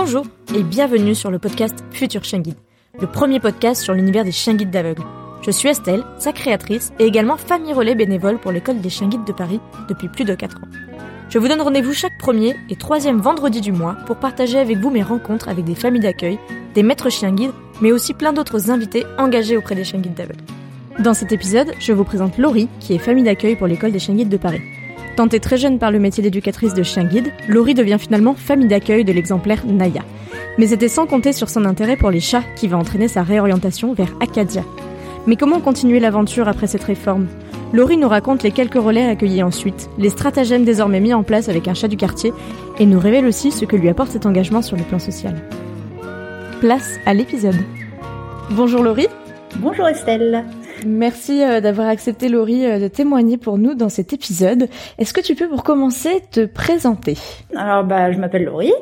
Bonjour et bienvenue sur le podcast Futur Chien Guide, le premier podcast sur l'univers des chiens guides d'aveugles. Je suis Estelle, sa créatrice et également famille relais bénévole pour l'école des chiens guides de Paris depuis plus de 4 ans. Je vous donne rendez-vous chaque premier et troisième vendredi du mois pour partager avec vous mes rencontres avec des familles d'accueil, des maîtres chiens guides, mais aussi plein d'autres invités engagés auprès des chiens guides d'aveugles. Dans cet épisode, je vous présente Laurie, qui est famille d'accueil pour l'école des chiens guides de Paris. Tentée très jeune par le métier d'éducatrice de chien guide, Laurie devient finalement famille d'accueil de l'exemplaire Naya. Mais c'était sans compter sur son intérêt pour les chats qui va entraîner sa réorientation vers Acadia, mais comment continuer l'aventure après cette réforme? Laurie nous raconte les quelques relais accueillis ensuite, les stratagèmes désormais mis en place avec un chat du quartier, et nous révèle aussi ce que lui apporte cet engagement sur le plan social. Place à l'épisode. Bonjour Laurie. Bonjour Estelle. Merci euh, d'avoir accepté Laurie euh, de témoigner pour nous dans cet épisode. Est-ce que tu peux pour commencer te présenter? Alors bah je m'appelle Laurie,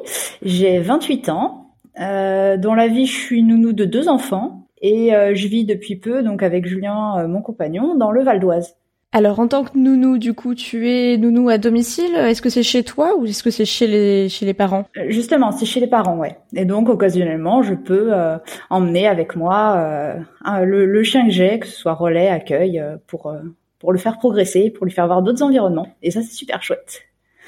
j'ai 28 ans. Euh, dans la vie, je suis nounou de deux enfants. Et euh, je vis depuis peu, donc avec Julien, euh, mon compagnon, dans le Val d'Oise. Alors en tant que nounou, du coup, tu es nounou à domicile. Est-ce que c'est chez toi ou est-ce que c'est chez les chez les parents? Euh, Justement, c'est chez les parents, ouais. Et donc occasionnellement, je peux emmener avec moi le, le, chien que j'ai, que ce soit relais, accueil, pour pour le faire progresser, pour lui faire voir d'autres environnements. Et ça, c'est super chouette.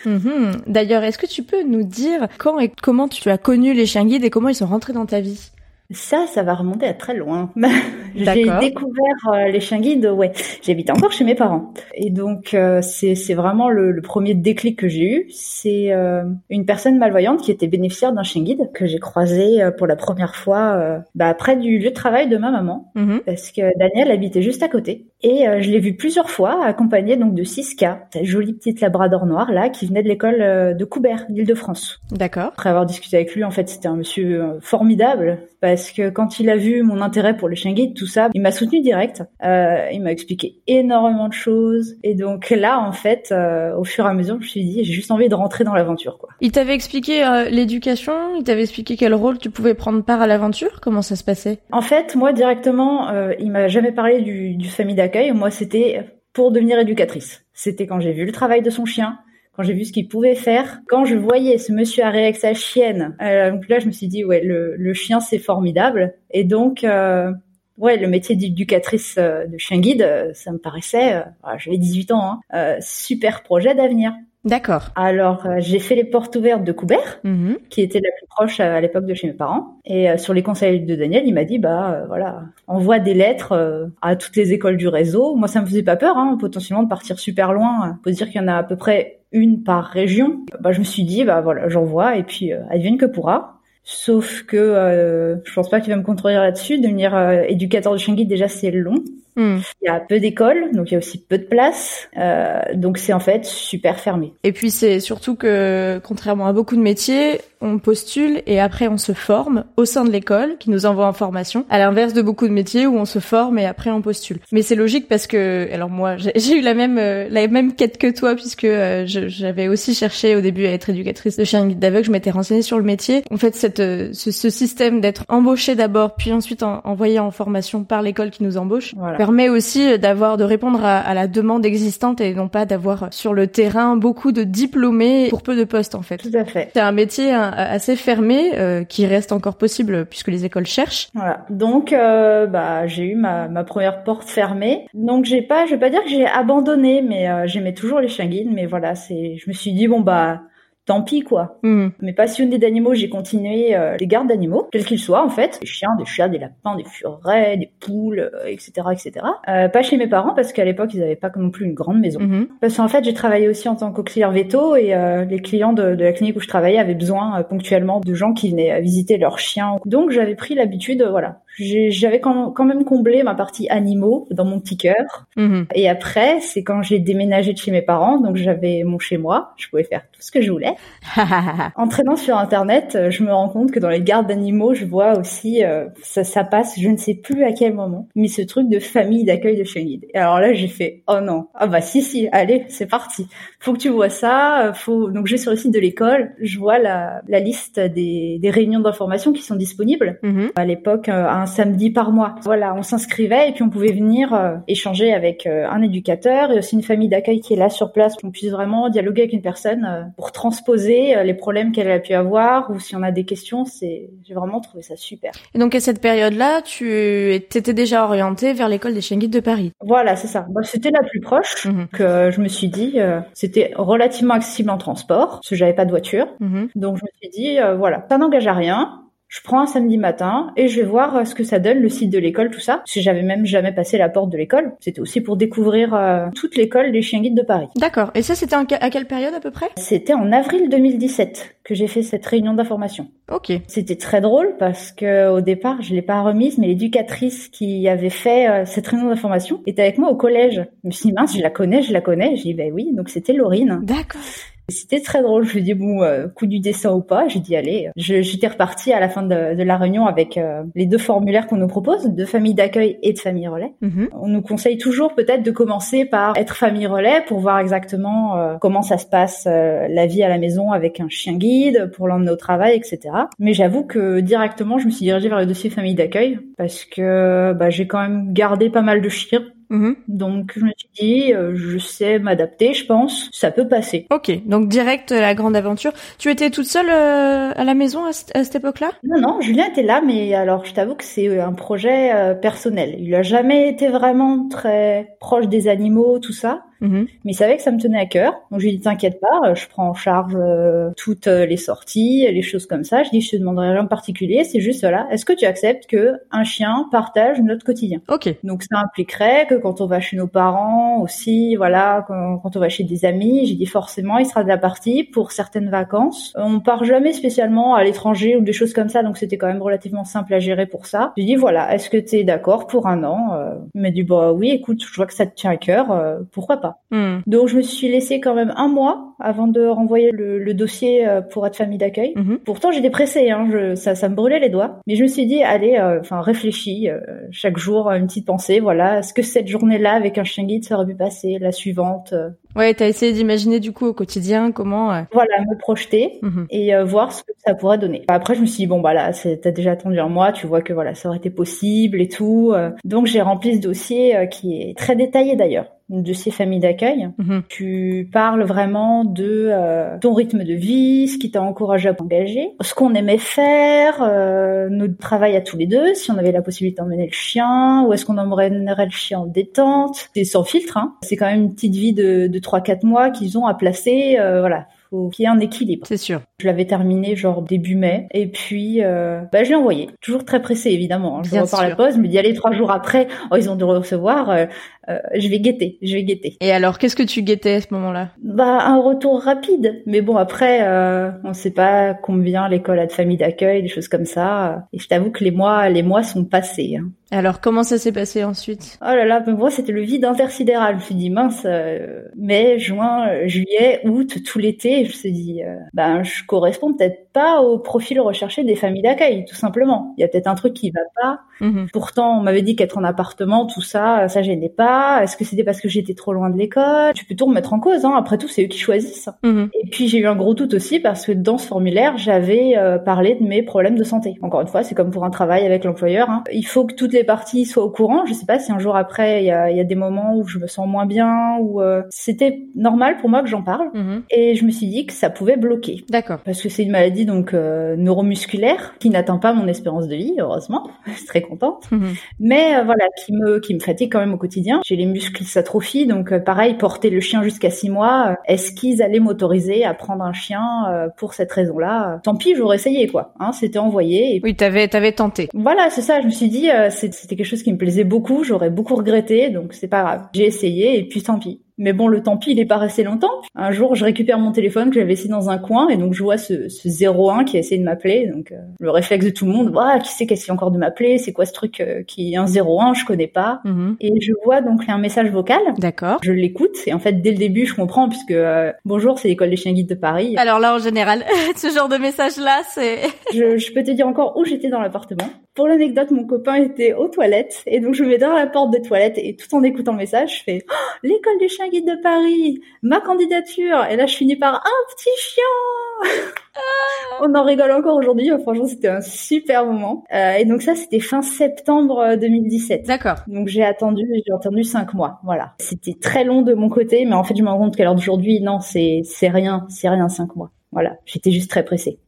Mhm. D'ailleurs, est-ce que tu peux nous dire quand et comment tu as connu les chiens guides et comment ils sont rentrés dans ta vie? Ça, ça va remonter à très loin. j'ai découvert euh, les chiens guides, ouais. J'habite encore chez mes parents. Et donc, euh, c'est vraiment le, le, premier déclic que j'ai eu. C'est euh, une personne malvoyante qui était bénéficiaire d'un chien guide que j'ai croisé pour la première fois bah, près du lieu de travail de ma maman. Mm-hmm. Parce que Daniel habitait juste à côté. Et je l'ai vu plusieurs fois, accompagné donc de Siska, cette jolie petite labrador noire là, qui venait de l'école de Coubert, d'Île-de-France. D'accord. Après avoir discuté avec lui, en fait, c'était un monsieur formidable parce que quand il a vu mon intérêt pour le chien guide, tout ça, il m'a soutenu direct. Euh, il m'a expliqué énormément de choses. Et donc là, en fait, euh, au fur et à mesure, je me suis dit, j'ai juste envie de rentrer dans l'aventure. quoi. Il t'avait expliqué euh, l'éducation, il t'avait expliqué quel rôle tu pouvais prendre part à l'aventure. Comment ça se passait? En fait, moi directement, euh, il m'a jamais parlé du, du famille Moi, c'était pour devenir éducatrice. C'était quand j'ai vu le travail de son chien, quand j'ai vu ce qu'il pouvait faire, quand je voyais ce monsieur arrêter avec sa chienne, euh, donc là je me suis dit ouais le, chien c'est formidable et donc euh, ouais le métier d'éducatrice euh, de chien guide ça me paraissait j'avais 18 ans hein, super projet d'avenir. D'accord. Alors j'ai fait les portes ouvertes de Coubert, mm-hmm. qui était la plus proche à, l'époque de chez mes parents. Et sur les conseils de Daniel, il m'a dit bah voilà, envoie des lettres à toutes les écoles du réseau. Moi ça me faisait pas peur, hein, potentiellement de partir super loin. Faut dire qu'il y en a à peu près une par région, bah, je me suis dit, bah voilà, j'envoie et puis euh, advienne que pourra. Sauf que euh, je pense pas qu'il va me contredire là-dessus. Devenir euh, éducateur de chien guide, déjà, c'est long. Hmm. Il y a peu d'écoles, donc il y a aussi peu de place. Euh, donc c'est en fait super fermé. Et puis c'est surtout que, contrairement à beaucoup de métiers, on postule et après on se forme au sein de l'école qui nous envoie en formation. À l'inverse de beaucoup de métiers où on se forme et après on postule. Mais c'est logique parce que, alors moi, j'ai eu la même euh, la même quête que toi puisque euh, j'avais aussi cherché au début à être éducatrice de chien guide d'aveugle. Je m'étais renseignée sur le métier. En fait, cette euh, ce, ce système d'être embauché d'abord puis ensuite envoyé en formation par l'école qui nous embauche permet aussi d'avoir de répondre à, à, la demande existante et non pas d'avoir sur le terrain beaucoup de diplômés pour peu de postes en fait. Tout à fait. C'est un métier assez fermé euh, qui reste encore possible puisque les écoles cherchent. Voilà. Donc euh, bah j'ai eu ma, ma première porte fermée. Donc j'ai pas je vais pas dire que j'ai abandonné mais euh, j'aimais toujours les chiens guides mais voilà, c'est je me suis dit bon bah tant pis quoi. Mm. Mais passionné d'animaux, j'ai continué euh, les gardes d'animaux, quels qu'ils soient en fait, des chiens, des chats, des lapins, des furets, des poules, etc., euh, etc. Euh, pas chez mes parents parce qu'à l'époque ils n'avaient pas non plus une grande maison. Mm-hmm. Parce qu'en fait j'ai travaillé aussi en tant qu'auxiliaire veto et euh, les clients de, de, la clinique où je travaillais avaient besoin ponctuellement de gens qui venaient visiter leurs chiens. Donc j'avais pris l'habitude, voilà, j'avais quand même comblé ma partie animaux dans mon petit cœur. Mhm. Et après, c'est quand j'ai déménagé de chez mes parents, donc j'avais mon chez moi, je pouvais faire tout ce que je voulais. en traînant sur Internet, euh, je me rends compte que dans les gardes d'animaux, je vois aussi, euh, ça, ça passe, je ne sais plus à quel moment, mais ce truc de famille d'accueil de guide. Et alors là, j'ai fait, oh non, ah bah si si, allez, c'est parti. Faut que tu vois ça. Euh, faut donc je vais sur le site de l'école, je vois la, la liste des, des réunions d'information qui sont disponibles. Mhm. À l'époque, un samedi par mois. Voilà, on s'inscrivait et puis on pouvait venir échanger avec un éducateur et aussi une famille d'accueil qui est là sur place, qu'on puisse vraiment dialoguer avec une personne pour transposer les problèmes qu'elle a pu avoir ou si on a des questions. C'est, j'ai vraiment trouvé ça super. Et donc à cette période-là, tu étais déjà orientée vers l'école des chiens guides de Paris. Voilà, c'est ça. Bah, c'était la plus proche mhm. que je me suis dit. Euh, c'était relativement accessible en transport parce que j'avais pas de voiture. Mhm. Donc je me suis dit, euh, voilà, ça n'engage à rien je prends un samedi matin et je vais voir euh, ce que ça donne, le site de l'école, tout ça. Si j'avais même jamais passé la porte de l'école. C'était aussi pour découvrir euh, toute l'école des chiens guides de Paris. D'accord. Et ça, c'était à quelle période à peu près? C'était en avril 2017 que j'ai fait cette réunion d'information. Ok. C'était très drôle parce que au départ, je l'ai pas remise, mais l'éducatrice qui avait fait euh, cette réunion d'information était avec moi au collège. Je me suis dit, mince, je la connais, je la connais. J'ai dit, ben oui, donc c'était Laurine. D'accord. C'était très drôle. Je lui ai dit bon, euh, coup du dessin ou pas? J'ai dit allez. J'étais repartie à la fin de, de la réunion avec euh, les deux formulaires qu'on nous propose, de famille d'accueil et de famille relais. Mhm. On nous conseille toujours peut-être de commencer par être famille relais pour voir exactement euh, comment ça se passe la vie à la maison avec un chien guide, pour l'emmener au travail, etc. Mais j'avoue que directement, je me suis dirigée vers le dossier famille d'accueil parce que bah, j'ai quand même gardé pas mal de chiens Mhm. Donc je me suis dit, euh, je sais m'adapter, je pense, ça peut passer. Ok, donc direct la grande aventure. Tu étais toute seule euh, à la maison à, cette époque-là? Non, non, Julien était là, mais alors je t'avoue que c'est un projet euh, personnel. Il a jamais été vraiment très proche des animaux, tout ça. Mhm. Mais il savait que ça me tenait à cœur. Donc je lui ai dit t'inquiète pas, je prends en charge euh, toutes euh, les sorties, les choses comme ça. Je dis je te demanderai rien de particulier, c'est juste là. Est-ce que tu acceptes que un chien partage notre quotidien? Ok. Donc ça impliquerait que quand on va chez nos parents aussi, voilà, quand, quand on va chez des amis, j'ai dit forcément il sera de la partie pour certaines vacances. On part jamais spécialement à l'étranger ou des choses comme ça, donc c'était quand même relativement simple à gérer pour ça. J'ai dit voilà, est-ce que tu es d'accord pour un an? Euh, Il m'a dit bah oui, écoute, je vois que ça te tient à cœur, euh, pourquoi pas? Hmm. Donc je me suis laissé quand même un mois avant de renvoyer le, dossier euh, pour être famille d'accueil. Mhm. Pourtant j'étais pressée, hein, je, ça, ça me brûlait les doigts. Mais je me suis dit allez, euh, réfléchis euh, chaque jour une petite pensée. Voilà, est-ce que cette journée-là avec un chien guide ça aurait pu passer La suivante Ouais, t'as essayé d'imaginer du coup au quotidien comment. Voilà, me projeter mhm. et voir ce que ça pourrait donner. Après, je me suis dit bon bah là, t'as déjà attendu un mois, tu vois que voilà, ça aurait été possible et tout. donc j'ai rempli ce dossier qui est très détaillé d'ailleurs de ces familles d'accueil. Mhm. Tu parles vraiment de euh, ton rythme de vie, ce qui t'a encouragé à t'engager, ce qu'on aimait faire, euh, notre travail à tous les deux, si on avait la possibilité d'emmener le chien, ou est-ce qu'on emmènerait le chien en détente. C'est sans filtre, hein. c'est quand même une petite vie de, de 3-4 mois qu'ils ont à placer. Euh, voilà, faut qu'il y ait un équilibre. C'est sûr. Je l'avais terminé genre début mai et puis euh, bah, je l'ai envoyé. Toujours très pressé évidemment. Hein. Je repars la pause, mais d'y aller trois jours après, oh, ils ont dû recevoir. Euh, euh, je vais guetter, je vais guetter. Et alors, qu'est-ce que tu guettais à ce moment-là? Bah un retour rapide. Mais bon après, euh, on sait pas combien l'école a de familles d'accueil, des choses comme ça. Et je t'avoue que les mois, les mois sont passés. Hein. Alors comment ça s'est passé ensuite? Oh là là, pour moi c'était le vide intersidéral. Je me suis dit mince, euh, mai, juin, juillet, août, tout l'été. Je me suis dit, euh, ben je corresponds peut-être pas au profil recherché des familles d'accueil, tout simplement. Il y a peut-être un truc qui va pas. Mhm. Pourtant on m'avait dit qu'être en appartement, tout ça, ça gênait pas. Est-ce que c'était parce que j'étais trop loin de l'école? Tu peux tout remettre en cause. Hein. Après tout, c'est eux qui choisissent. Mhm. Et puis j'ai eu un gros doute aussi parce que dans ce formulaire j'avais euh, parlé de mes problèmes de santé. Encore une fois, c'est comme pour un travail avec l'employeur. Hein. Il faut que toutes les parties soient au courant. Je sais pas si un jour après il y a, y a, des moments où je me sens moins bien ou euh, c'était normal pour moi que j'en parle mhm. et je me suis dit que ça pouvait bloquer. D'accord. Parce que c'est une maladie donc euh, neuromusculaire qui n'atteint pas mon espérance de vie heureusement. je suis très contente. Mhm. Mais euh, voilà qui me qui me fatigue quand même au quotidien. J'ai les muscles qui s'atrophient donc pareil porter le chien jusqu'à six mois. Est-ce qu'ils allaient m'autoriser à prendre un chien pour cette raison-là? Tant pis j'aurais essayé quoi. Hein, c'était envoyé. Et... Oui t'avais t'avais tenté. Voilà c'est ça. Je me suis dit c'est c'était quelque chose qui me plaisait beaucoup, j'aurais beaucoup regretté, donc c'est pas grave. J'ai essayé et puis tant pis. Mais bon, le tant pis, il est pas resté longtemps. Un jour, je récupère mon téléphone que j'avais laissé dans un coin et donc je vois ce, ce 01 qui essaie de m'appeler. Donc euh, le réflexe de tout le monde, ah, qui sait qui essaie encore de m'appeler? C'est quoi ce truc euh, qui est un 01 Je connais pas. Mhm. Et je vois donc un message vocal. D'accord. Je l'écoute et en fait dès le début, je comprends puisque euh, bonjour, c'est l'école des chiens guides de Paris. Alors là, en général, ce genre de message là, c'est. je, je peux te dire encore où j'étais dans l'appartement. Pour l'anecdote, mon copain était aux toilettes et donc je mets dans la porte des toilettes et tout en écoutant le message, je fais oh, l'école des chiens guides de Paris, ma candidature. Et là, je finis par un petit chien. Ah. On en rigole encore aujourd'hui. Franchement, c'était un super moment. Euh, et donc ça, c'était fin septembre 2017. Euh, D'accord. Donc j'ai attendu, j'ai attendu cinq mois. Voilà. C'était très long de mon côté, mais en fait, je me rends compte qu'à l'heure d'aujourd'hui, non, c'est c'est rien, c'est rien cinq mois. Voilà. J'étais juste très pressée.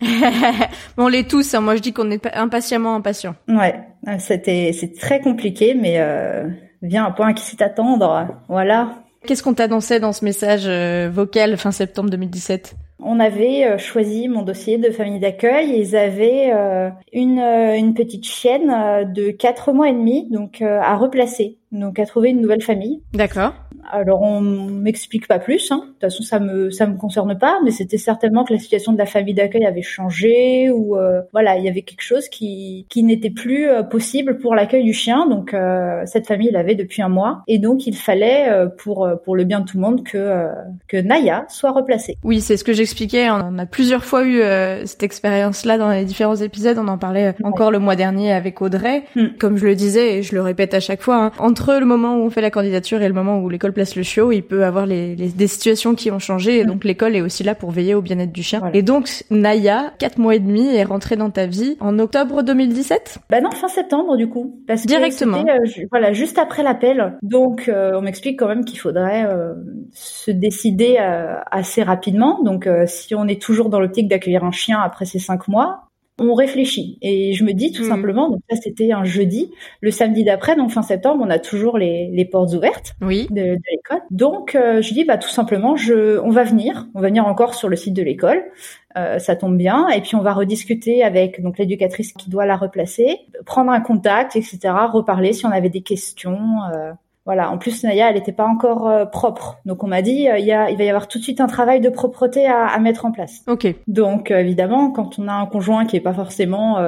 on l'est tous. Hein. Moi, je dis qu'on est impatiemment impatient. Ouais, euh, c'était c'est très compliqué, mais euh, vient un point qui sait attendre. Voilà. Qu'est-ce qu'on t'annonçait dans ce message euh, vocal fin septembre 2017 on avait euh, choisi mon dossier de famille d'accueil ils avaient une, une petite chienne de quatre mois et demi donc à replacer donc à trouver une nouvelle famille. D'accord. Alors on m'explique pas plus. Hein. De toute façon, ça me ça me concerne pas, mais c'était certainement que la situation de la famille d'accueil avait changé ou euh, voilà, il y avait quelque chose qui qui n'était plus euh, possible pour l'accueil du chien. Donc euh, cette famille l'avait depuis un mois et donc il fallait pour pour le bien de tout le monde que que Naya soit replacée. Oui, c'est ce que j'expliquais. On a plusieurs fois eu cette expérience-là dans les différents épisodes. On en parlait encore le mois dernier avec Audrey. Hmm. Comme je le disais et je le répète à chaque fois, hein, entre le moment où on fait la candidature et le moment où l'école place le chiot, il peut avoir les, les, des situations qui ont changé et donc l'école est aussi là pour veiller au bien-être du chien. Et donc Naya, quatre mois et demi, est rentrée dans ta vie en octobre 2017 Bah non, fin septembre du coup. Parce Directement. Que euh, voilà, juste après l'appel. Donc euh, on m'explique quand même qu'il faudrait euh, se décider assez rapidement. Donc si on est toujours dans l'optique d'accueillir un chien après ces cinq mois, on réfléchit. Et je me dis tout hmm. simplement, donc ça c'était un jeudi, le samedi d'après, donc fin septembre, on a toujours les, les portes ouvertes oui. de, de l'école. Donc euh, je dis bah tout simplement, je, on va venir, on va venir encore sur le site de l'école. Euh, ça tombe bien, et puis on va rediscuter avec donc l'éducatrice qui doit la replacer, prendre un contact, etc., reparler si on avait des questions. Euh, voilà. En plus, Naya, elle n'était pas encore euh, propre. Donc, on m'a dit, euh, il, y a, il va y avoir tout de suite un travail de propreté à, à mettre en place. Ok. Donc, euh, évidemment, quand on a un conjoint qui est pas forcément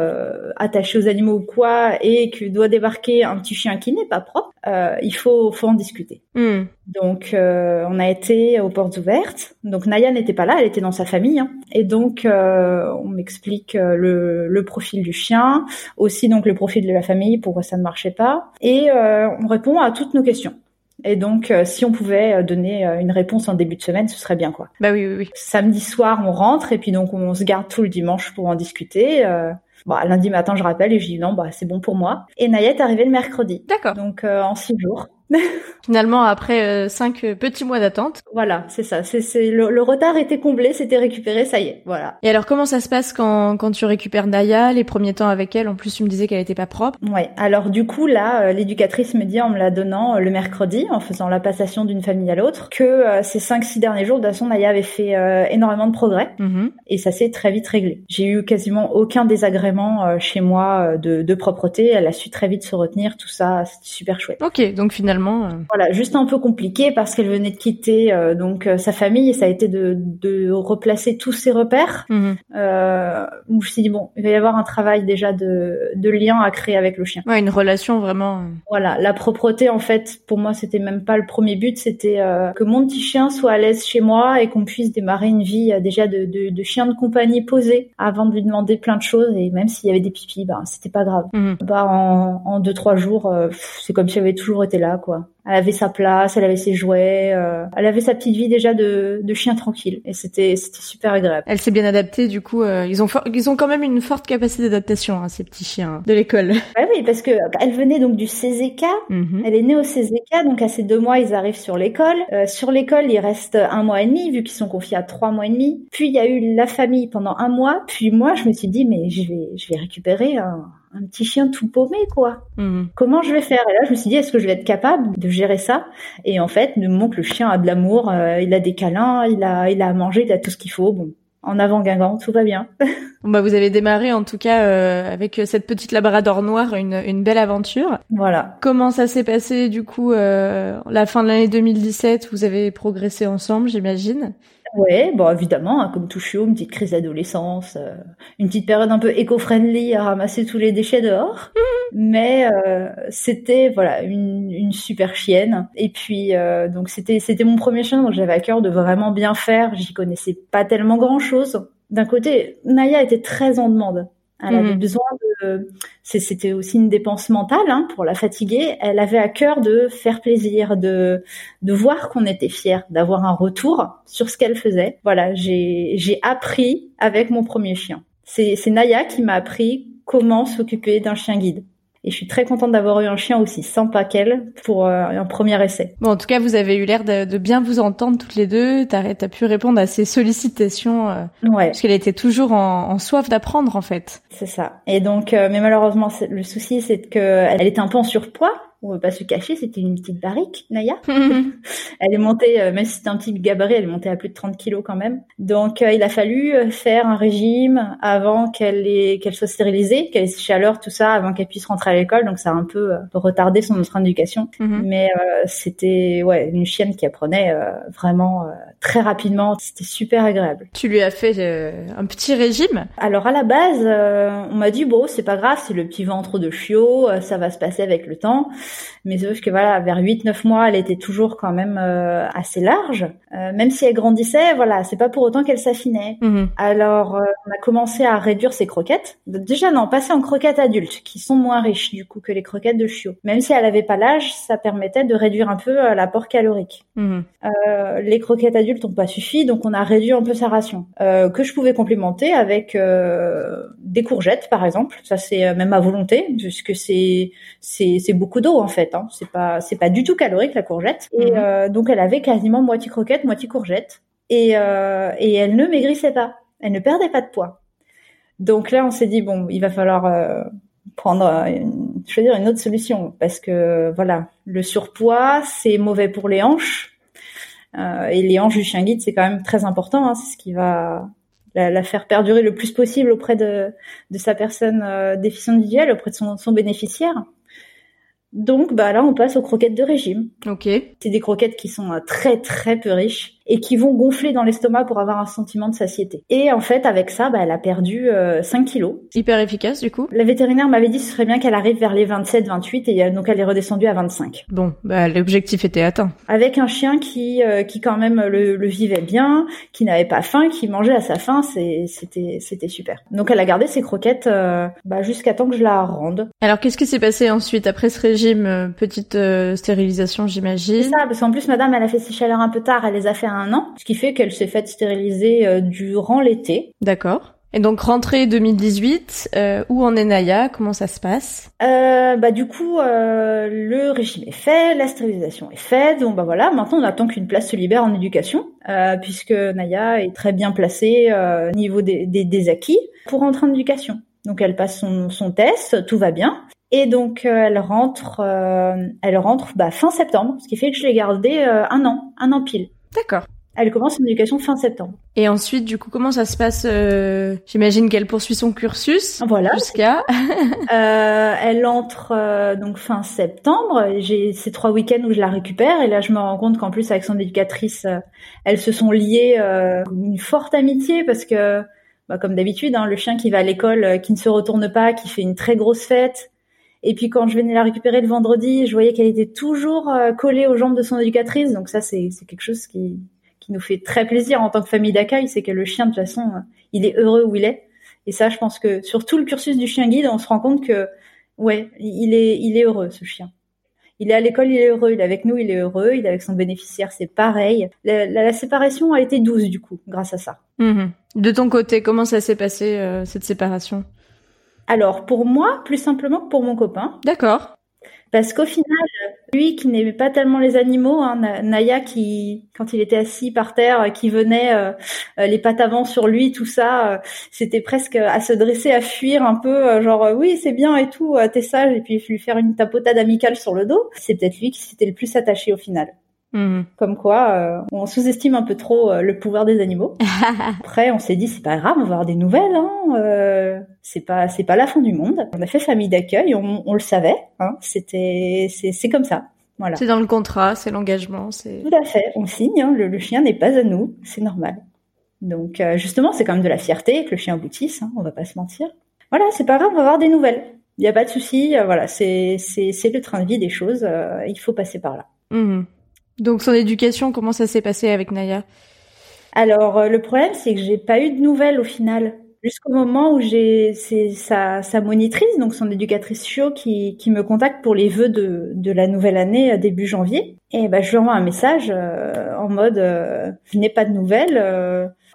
attaché aux animaux ou quoi, et qui doit débarquer un petit chien qui n'est pas propre, il faut, faut en discuter. Hmm. Donc, on a été aux portes ouvertes. Donc, Naya n'était pas là, elle était dans sa famille. Hein. Et donc, on m'explique le, le, profil du chien, aussi donc le profil de la famille, pourquoi ça ne marchait pas. Et on répond à toutes nos questions et donc, euh, si on pouvait euh, donner euh, une réponse en début de semaine, ce serait bien, quoi. Bah oui, oui, oui. Samedi soir, on rentre et puis donc on se garde tout le dimanche pour en discuter. Bon, lundi matin, je rappelle et je dis non, bah c'est bon pour moi. Et Nayet est arrivée le mercredi. D'accord. Donc en six jours. Finalement, après euh, cinq petits mois d'attente. Voilà, c'est ça. C'est le, retard était comblé, c'était récupéré, ça y est, voilà. Et alors, comment ça se passe quand, quand tu récupères Naya, les premiers temps avec elle En plus, tu me disais qu'elle était pas propre. Ouais. Alors du coup, là, euh, l'éducatrice me dit en me la donnant euh, le mercredi, en faisant la passation d'une famille à l'autre, que ces cinq six derniers jours, de toute façon, Naya avait fait énormément de progrès mm-hmm. et ça s'est très vite réglé. J'ai eu quasiment aucun désagrément chez moi de, de propreté. Elle a su très vite se retenir, tout ça, c'était super chouette. Ok, donc finalement. Voilà, juste un peu compliqué parce qu'elle venait de quitter euh, donc euh, sa famille et ça a été de, de replacer tous ses repères. Mhm. Euh, où je me suis dit bon, il va y avoir un travail déjà de, de lien à créer avec le chien. Ouais, une relation vraiment. Euh. Voilà, la propreté en fait, pour moi, c'était même pas le premier but, c'était que mon petit chien soit à l'aise chez moi et qu'on puisse démarrer une vie déjà de, de, de, chien de compagnie posé avant de lui demander plein de choses et même s'il y avait des pipis, ben c'était pas grave. Mhm. Bah en, en deux trois jours, c'est comme si elle avait toujours été là quoi. Elle avait sa place, elle avait ses jouets, euh, elle avait sa petite vie déjà de, de chien tranquille et c'était c'était super agréable. Elle s'est bien adaptée du coup. Euh, ils ont ils ont quand même une forte capacité d'adaptation hein, ces petits chiens de l'école. Ouais, oui, parce que elle venait donc du CZK. Mhm. Elle est née au CZK, donc à ces deux mois ils arrivent sur l'école. Euh, sur l'école ils restent un mois et demi vu qu'ils sont confiés à trois mois et demi. Puis il y a eu la famille pendant un mois. Puis moi je me suis dit mais je vais je vais récupérer un un petit chien tout paumé, quoi. Mhm. Comment je vais faire? Et là, je me suis dit, est-ce que je vais être capable de gérer ça? Et en fait, moment que le chien a de l'amour, euh, il a des câlins, il a, il a à manger, il a tout ce qu'il faut. Bon, en avant Guingamp, tout va bien. bon bah vous avez démarré en tout cas euh, avec cette petite labrador noire une, une belle aventure. Voilà. Comment ça s'est passé du coup euh, la fin de l'année 2017 Vous avez progressé ensemble, j'imagine. Ouais, bon évidemment, hein, comme tout chiot, une petite crise d'adolescence, euh, une petite période un peu éco-friendly à ramasser tous les déchets dehors. Mais euh, c'était voilà une, une, super chienne. Et puis euh, donc c'était c'était mon premier chien, donc j'avais à cœur de vraiment bien faire. J'y connaissais pas tellement grand chose. D'un côté, Naya était très en demande. Elle avait mhm. besoin de. C'était aussi une dépense mentale hein, pour la fatiguer. Elle avait à cœur de faire plaisir, de de voir qu'on était fier, d'avoir un retour sur ce qu'elle faisait. Voilà, j'ai appris avec mon premier chien. C'est Naya qui m'a appris comment s'occuper d'un chien guide. Et je suis très contente d'avoir eu un chien aussi sympa qu'elle pour euh, un premier essai. Bon, en tout cas, vous avez eu l'air de, bien vous entendre toutes les deux. T'as as pu répondre à ses sollicitations. Euh, ouais. Parce qu'elle était toujours en, soif d'apprendre, en fait. C'est ça. Et donc, euh, mais malheureusement, le souci, c'est qu'elle était un peu en surpoids on veut pas se cacher, c'était une petite barrique, Naya. elle est montée, euh, même si c'était un petit gabarit, elle est montée à plus de 30 kilos quand même. Donc euh, il a fallu euh, faire un régime avant qu'elle qu'elle soit stérilisée, qu'elle ait ses chaleurs, tout ça, avant qu'elle puisse rentrer à l'école. Donc ça a un peu retardé son autre éducation. Mhm. Mais c'était ouais une chienne qui apprenait vraiment très rapidement. C'était super agréable. Tu lui as fait un petit régime? Alors à la base, on m'a dit bon c'est pas grave, c'est le petit ventre de chiot, ça va se passer avec le temps. Mais sauf que voilà, vers 8-9 mois, elle était toujours quand même euh, assez large. Euh, même si elle grandissait, voilà, c'est pas pour autant qu'elle s'affinait. Mhm. Alors, euh, on a commencé à réduire ses croquettes. Déjà, non, passer en croquettes adultes, qui sont moins riches du coup que les croquettes de chiot. Même si elle avait pas l'âge, ça permettait de réduire un peu l'apport calorique. Mhm. les croquettes adultes n'ont pas suffi, donc on a réduit un peu sa ration, que je pouvais complémenter avec des courgettes, par exemple. Ça, c'est même à volonté, puisque c'est c'est beaucoup d'eau en fait. Hein. C'est pas c'est pas du tout calorique la courgette. Et mhm. euh, donc elle avait quasiment moitié croquette, moitié courgette. Et euh, et elle ne maigrissait pas. Elle ne perdait pas de poids. Donc là on s'est dit bon il va falloir euh, prendre une, choisir une autre solution parce que voilà le surpoids c'est mauvais pour les hanches. et les hanches du chien guide c'est quand même très important. Hein. C'est ce qui va la, faire perdurer le plus possible auprès de, de sa personne déficiente visuelle, auprès de son, son bénéficiaire. Donc bah là on passe aux croquettes de régime. Ok. C'est des croquettes qui sont très très peu riches et qui vont gonfler dans l'estomac pour avoir un sentiment de satiété. Et en fait, avec ça, bah, elle a perdu 5 euh, kilos. Hyper efficace, du coup. La vétérinaire m'avait dit que ce serait bien qu'elle arrive vers les 27, 28, et donc elle est redescendue à 25. Bon, bah, l'objectif était atteint. Avec un chien qui, euh, qui quand même le, le, vivait bien, qui n'avait pas faim, qui mangeait à sa faim, c'était, c'était super. Donc elle a gardé ses croquettes euh, bah, jusqu'à temps que je la rende. Alors qu'est-ce qui s'est passé ensuite après ce régime Petite stérilisation, j'imagine? C'est ça, parce qu'en plus, madame, elle a fait ses chaleurs un peu tard, elle les a fait un un an, ce qui fait qu'elle s'est faite stériliser euh, durant l'été. D'accord. Et donc rentrée 2018, euh, où en est Naya? Comment ça se passe? Euh, Bah du coup, euh, le régime est fait, la stérilisation est faite. Donc bah voilà, maintenant on attend qu'une place se libère en éducation, puisque Naya est très bien placée au niveau des, des, des, acquis pour rentrer en éducation. Donc elle passe son, son test, tout va bien. Et donc elle rentre, elle rentre bah, fin septembre, ce qui fait que je l'ai gardée un an, un an pile. D'accord. Elle commence son éducation fin septembre. Et ensuite, du coup, comment ça se passe euh, J'imagine qu'elle poursuit son cursus. Voilà. Jusqu'à. euh, elle entre euh, donc fin septembre. J'ai ces trois week-ends où je la récupère et là, je me rends compte qu'en plus, avec son éducatrice, euh, elles se sont liées une forte amitié parce que, bah, comme d'habitude, hein, le chien qui va à l'école, qui ne se retourne pas, qui fait une très grosse fête. Et puis quand je venais la récupérer le vendredi, je voyais qu'elle était toujours collée aux jambes de son éducatrice. Donc ça, c'est quelque chose qui qui nous fait très plaisir en tant que famille d'accueil, c'est que le chien de toute façon, euh, il est heureux où il est. Et ça, je pense que sur tout le cursus du chien guide, on se rend compte que ouais, il est il est heureux ce chien. Il est à l'école, il est heureux. Il est avec nous, il est heureux. Il est avec son bénéficiaire, c'est pareil. La, séparation a été douce du coup, grâce à ça. Mhm. De ton côté, comment ça s'est passé euh, cette séparation? Alors pour moi, plus simplement que pour mon copain. D'accord. Parce qu'au final, lui qui n'aimait pas tellement les animaux, hein, Naya qui, quand il était assis par terre, qui venait euh, euh, les pattes avant sur lui, tout ça, euh, c'était presque à se dresser, à fuir un peu, genre oui c'est bien et tout, t'es sage, et puis lui faire une tapotade amicale sur le dos. C'est peut-être lui qui s'était le plus attaché au final. Mhm. Comme quoi, euh, on sous-estime un peu trop euh, le pouvoir des animaux. Après, on s'est dit c'est pas grave, on va avoir des nouvelles. Hein, euh, c'est pas c'est pas la fin du monde. On a fait famille d'accueil, on, on, le savait. Hein, C'était c'est c'est comme ça. Voilà. C'est dans le contrat, c'est l'engagement, c'est. Tout à fait. On signe. Hein, le, chien n'est pas à nous, c'est normal. Donc justement, c'est quand même de la fierté que le chien aboutisse. Hein, on va pas se mentir. Voilà, c'est pas grave, on va avoir des nouvelles. Il n'y a pas de souci. voilà, c'est c'est c'est le train de vie des choses. il faut passer par là. Mmh. Donc son éducation, comment ça s'est passé avec Naya? Alors euh, le problème, c'est que j'ai pas eu de nouvelles au final. Jusqu'au moment où j'ai sa, monitrice, donc son éducatrice chiot, qui, me contacte pour les vœux de, la nouvelle année euh, début janvier. Et ben je lui envoie un message euh, en mode je n'ai pas de nouvelles.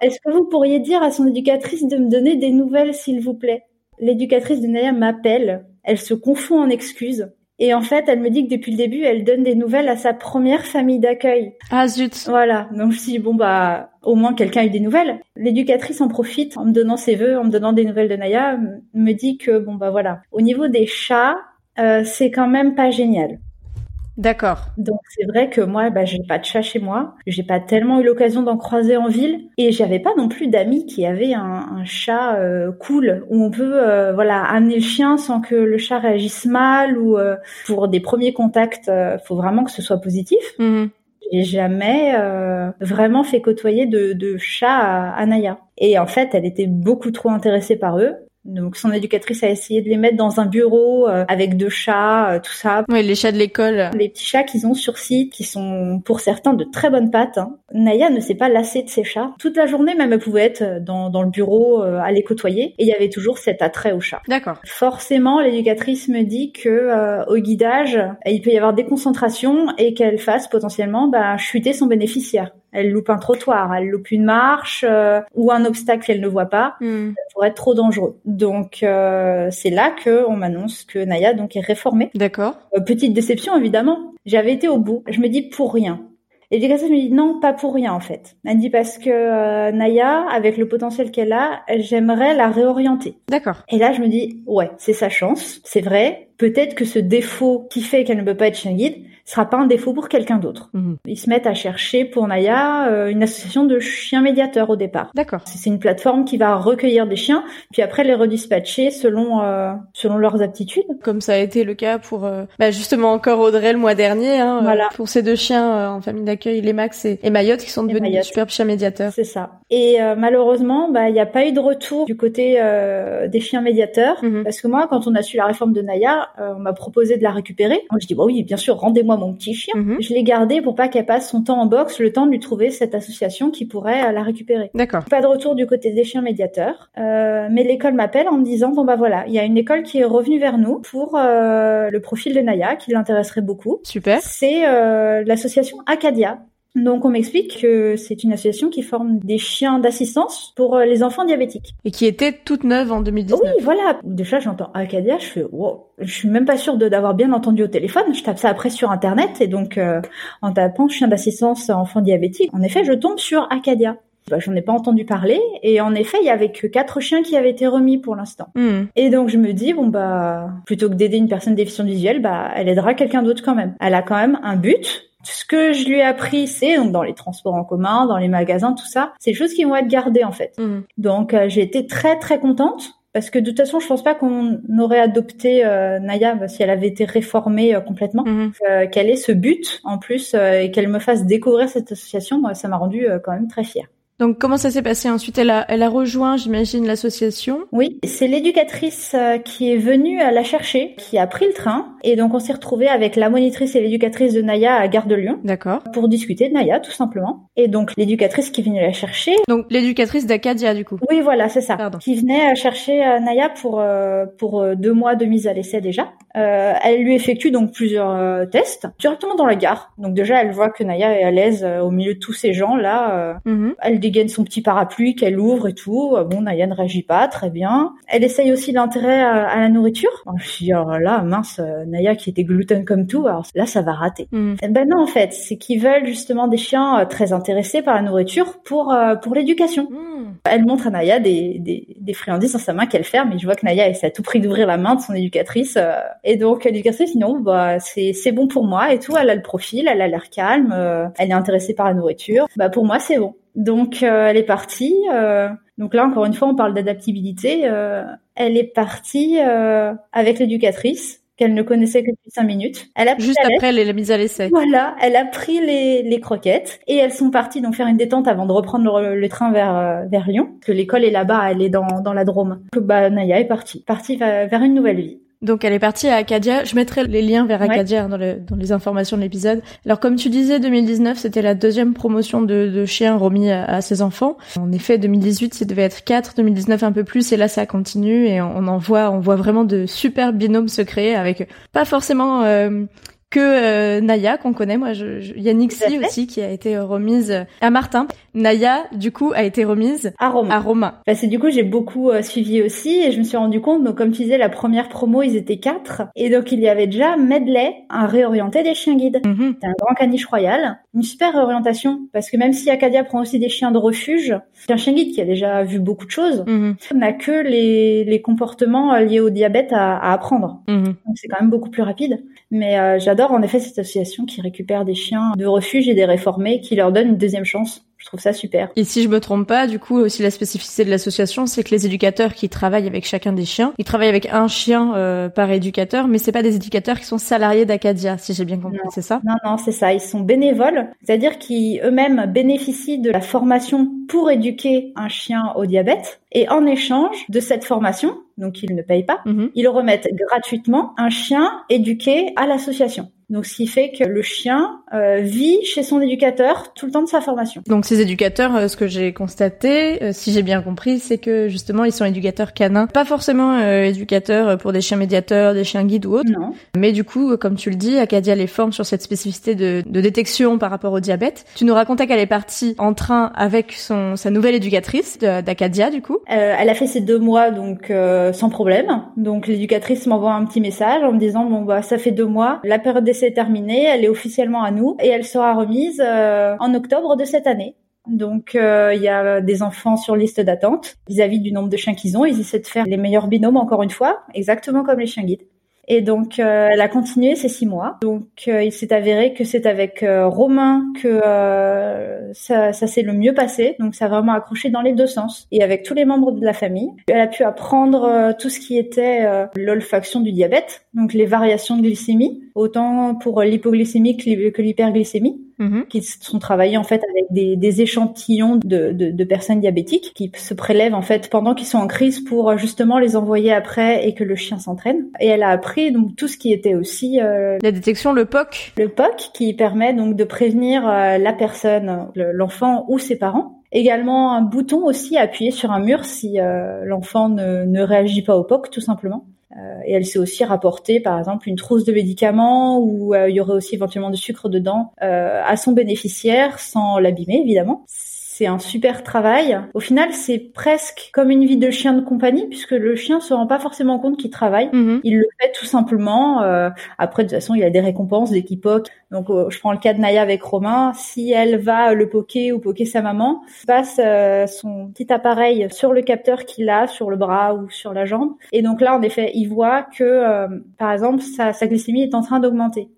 Est-ce que vous pourriez dire à son éducatrice de me donner des nouvelles, s'il vous plaît? L'éducatrice de Naya m'appelle. Elle se confond en excuses. Et en fait, elle me dit que depuis le début, elle donne des nouvelles à sa première famille d'accueil. Ah zut. Voilà. Donc je me suis dit, bon bah, au moins quelqu'un a eu des nouvelles. L'éducatrice en profite en me donnant ses vœux, en me donnant des nouvelles de Naya, me dit que bon bah voilà. Au niveau des chats, euh, c'est quand même pas génial. D'accord. Donc c'est vrai que moi, bah, j'ai pas de chat chez moi. J'ai pas tellement eu l'occasion d'en croiser en ville, et j'avais pas non plus d'amis qui avaient un, chat euh, cool où on peut, euh, voilà, amener le chien sans que le chat réagisse mal ou euh, pour des premiers contacts, faut vraiment que ce soit positif. Mmh. J'ai jamais vraiment fait côtoyer de, de chat à, à Naya. Et en fait, elle était beaucoup trop intéressée par eux. Donc son éducatrice a essayé de les mettre dans un bureau euh, avec deux chats, euh, tout ça. Oui, les chats de l'école. Les petits chats qu'ils ont sur site, qui sont pour certains de très bonnes pattes. Hein. Naya ne s'est pas lassée de ses chats. Toute la journée même, elle pouvait être dans, dans le bureau euh, à les côtoyer, et il y avait toujours cet attrait au chat. D'accord. Forcément, l'éducatrice me dit que au guidage, il peut y avoir des concentrations et qu'elle fasse potentiellement bah, chuter son bénéficiaire elle loupe un trottoir, elle loupe une marche euh, ou un obstacle qu'elle ne voit pas, hmm. ça pourrait être trop dangereux. Donc euh, c'est là que on m'annonce que Naya donc est réformée. D'accord. Euh, petite déception évidemment. J'avais été au bout. Je me dis pour rien. Et l'éducatrice me dit non, pas pour rien en fait. Elle dit parce que Naya, avec le potentiel qu'elle a, j'aimerais la réorienter. D'accord. Et là, je me dis ouais, c'est sa chance, c'est vrai. Peut-être que ce défaut qui fait qu'elle ne peut pas être chien guide, sera pas un défaut pour quelqu'un d'autre. Mhm. Ils se mettent à chercher pour Naya euh, une association de chiens médiateurs au départ. D'accord. C'est une plateforme qui va recueillir des chiens, puis après les redispatcher selon euh, selon leurs aptitudes. Comme ça a été le cas pour euh, bah justement encore Audrey le mois dernier. Hein, voilà. pour ces deux chiens en famille d'accueil, les Max et, et Mayotte, qui sont devenus des superbes chiens médiateurs. C'est ça. Et malheureusement, bah il n'y a pas eu de retour du côté des chiens médiateurs, mhm. parce que moi, quand on a su la réforme de Naya, on m'a proposé de la récupérer. Moi, je dis bah oui, bien sûr, rendez-moi mon petit chien. Mhm. Je l'ai gardé pour pas qu'elle passe son temps en boxe, le temps de lui trouver cette association qui pourrait euh, la récupérer. D'accord. Pas de retour du côté des chiens médiateurs, euh, mais l'école m'appelle en me disant bon bah voilà, il y a une école qui est revenue vers nous pour euh, le profil de Naya qui l'intéresserait beaucoup. Super. C'est l'association Acadia donc on m'explique que c'est une association qui forme des chiens d'assistance pour euh, les enfants diabétiques. Et qui était toute neuve en 2019. Oui, voilà. Déjà j'entends Acadia, je fais wow, je suis même pas sûre d'avoir bien entendu au téléphone. Je tape ça après sur internet et donc euh, en tapant chien d'assistance enfants diabétiques, en effet je tombe sur Acadia. Bah, j'en ai pas entendu parler et en effet il y avait que quatre chiens qui avaient été remis pour l'instant. Hmm. Et donc je me dis bon bah plutôt que d'aider une personne déficiente visuelle, bah elle aidera quelqu'un d'autre quand même. Elle a quand même un but ce que je lui ai appris, c'est donc dans les transports en commun, dans les magasins, tout ça, c'est des choses qui vont être gardées en fait. Mhm. Donc euh, j'ai été très très contente parce que de toute façon, je pense pas qu'on aurait adopté euh, Naya si elle avait été réformée euh, complètement. Mhm. qu'elle ait ce but en plus et qu'elle me fasse découvrir cette association, moi, ça m'a rendu quand même très fière. Donc comment ça s'est passé ensuite? Elle a, elle a rejoint, j'imagine, l'association? Oui, c'est l'éducatrice euh, qui est venue à la chercher, qui a pris le train, et donc on s'est retrouvé avec la monitrice et l'éducatrice de Naya à Gare de Lyon. D'accord. Pour discuter de Naya, tout simplement. Et donc l'éducatrice qui est venue la chercher. Donc l'éducatrice d'Acadia, du coup. Oui, voilà, c'est ça. Pardon. Qui venait chercher euh, Naya pour euh, pour deux mois de mise à l'essai déjà. Euh, elle lui effectue donc plusieurs tests directement dans la gare. Donc déjà, elle voit que Naya est à l'aise au milieu de tous ces gens là. Mm-hmm. Elle dégaine son petit parapluie qu'elle ouvre et tout. Bon, Naya ne réagit pas, très bien. Elle essaye aussi l'intérêt à, la nourriture. je me suis dit, oh là, mince, Naya qui était gluten comme tout, alors là, ça va rater. Mm. Eh ben non, en fait, c'est qu'ils veulent justement des chiens euh, très intéressés par la nourriture pour euh, pour l'éducation. Mm. Elle montre à Naya des, des, des friandises dans sa main qu'elle ferme et je vois que Naya essaie à tout prix d'ouvrir la main de son éducatrice euh, et donc l'éducatrice dit non bah c'est c'est bon pour moi et tout elle a le profil elle a l'air calme euh, elle est intéressée par la nourriture bah pour moi c'est bon donc euh, elle est partie donc là encore une fois on parle d'adaptabilité elle est partie avec l'éducatrice qu'elle ne connaissait que depuis cinq minutes. Elle a Juste après la mise à l'essai. Voilà, elle a pris les, les, croquettes et elles sont parties donc faire une détente avant de reprendre le, train vers euh, vers Lyon. Parce que l'école est là-bas, elle est dans, dans la Drôme. Donc, bah, Naya est partie, partie vers une nouvelle vie. Donc elle est partie à Acadia. Je mettrai les liens vers Acadia dans, le, dans, les informations de l'épisode. Alors comme tu disais, 2019, c'était la deuxième promotion de, de chiens remis à, ses enfants. En effet, 2018, ça devait être 4, 2019 un peu plus, et là ça continue et on, en voit, on voit vraiment de super binômes se créer avec pas forcément euh, que euh, Naya qu'on connaît. Moi, je, je Si aussi qui a été remise à Martin. Naya, du coup, a été remise à Romain. À Romain. Parce que du coup, j'ai beaucoup euh, suivi aussi et je me suis rendu compte, donc comme tu disais, la première promo, ils étaient quatre. Et donc, il y avait déjà Medley, un réorienté des chiens guides. Mm C'est un grand caniche royal. Une super réorientation parce que même si Acadia prend aussi des chiens de refuge, c'est un chien guide qui a déjà vu beaucoup de choses. Mhm. On n'a que les, les, comportements euh, liés au diabète à, à apprendre. Mhm. Donc, c'est quand même beaucoup plus rapide. Mais euh, j'adore en effet cette association qui récupère des chiens de refuge et des réformés, qui leur donne une deuxième chance. Je trouve ça super. Et si je me trompe pas, du coup, aussi la spécificité de l'association, c'est que les éducateurs qui travaillent avec chacun des chiens, ils travaillent avec un chien euh, par éducateur, mais c'est pas des éducateurs qui sont salariés d'Acadia, si j'ai bien compris, c'est ça? Non, non, c'est ça. Ils sont bénévoles, c'est-à-dire qu'ils eux-mêmes bénéficient de la formation pour éduquer un chien au diabète, et en échange de cette formation, donc ils ne payent pas, mhm. ils remettent gratuitement un chien éduqué à l'association. Donc, ce qui fait que le chien euh, vit chez son éducateur tout le temps de sa formation. Donc, ces éducateurs, euh, ce que j'ai constaté, euh, si j'ai bien compris, c'est que justement, ils sont éducateurs canins, pas forcément éducateurs pour des chiens médiateurs, des chiens guides ou autres. Non. Mais du coup, comme tu le dis, Acadia les forme sur cette spécificité de, de détection par rapport au diabète. Tu nous racontais qu'elle est partie en train avec son sa nouvelle éducatrice d'Acadia, du coup. elle a fait ses deux mois donc sans problème. Donc, l'éducatrice m'envoie un petit message en me disant bon bah ça fait deux mois, la période des c'est terminée, elle est officiellement à nous et elle sera remise euh, en octobre de cette année. Donc euh, il y a des enfants sur liste d'attente vis-à-vis du nombre de chiens qu'ils ont. Ils essaient de faire les meilleurs binômes encore une fois, exactement comme les chiens guides. Et donc, euh, elle a continué ces six mois. Donc, euh, il s'est avéré que c'est avec euh, Romain que ça, ça s'est le mieux passé. Donc, ça a vraiment accroché dans les deux sens. Et avec tous les membres de la famille, elle a pu apprendre tout ce qui était l'olfaction du diabète, donc les variations de glycémie, autant pour l'hypoglycémie que l'hyperglycémie. Mhm. qui sont travaillés en fait avec des, des échantillons de, de, de, personnes diabétiques qui se prélèvent en fait pendant qu'ils sont en crise pour justement les envoyer après et que le chien s'entraîne. Et elle a appris donc tout ce qui était aussi euh, la détection, le POC. Le POC qui permet donc de prévenir euh, la personne, l'enfant ou ses parents. Également un bouton aussi à appuyer sur un mur si euh, l'enfant ne, ne réagit pas au POC tout simplement. Euh, et elle s'est aussi rapporté, par exemple, une trousse de médicaments où euh, il y aurait aussi éventuellement du sucre dedans euh, à son bénéficiaire sans l'abîmer, évidemment c'est un super travail. Au final, c'est presque comme une vie de chien de compagnie puisque le chien se rend pas forcément compte qu'il travaille. Mhm. Il le fait tout simplement. Euh, après, de toute façon, il a des récompenses dès qu'il. Donc, euh, je prends le cas de Naya avec Romain. Si elle va le poker ou poker sa maman, passe euh, son petit appareil sur le capteur qu'il a sur le bras ou sur la jambe. Et donc là, en effet, il voit que, par exemple, sa glycémie est en train d'augmenter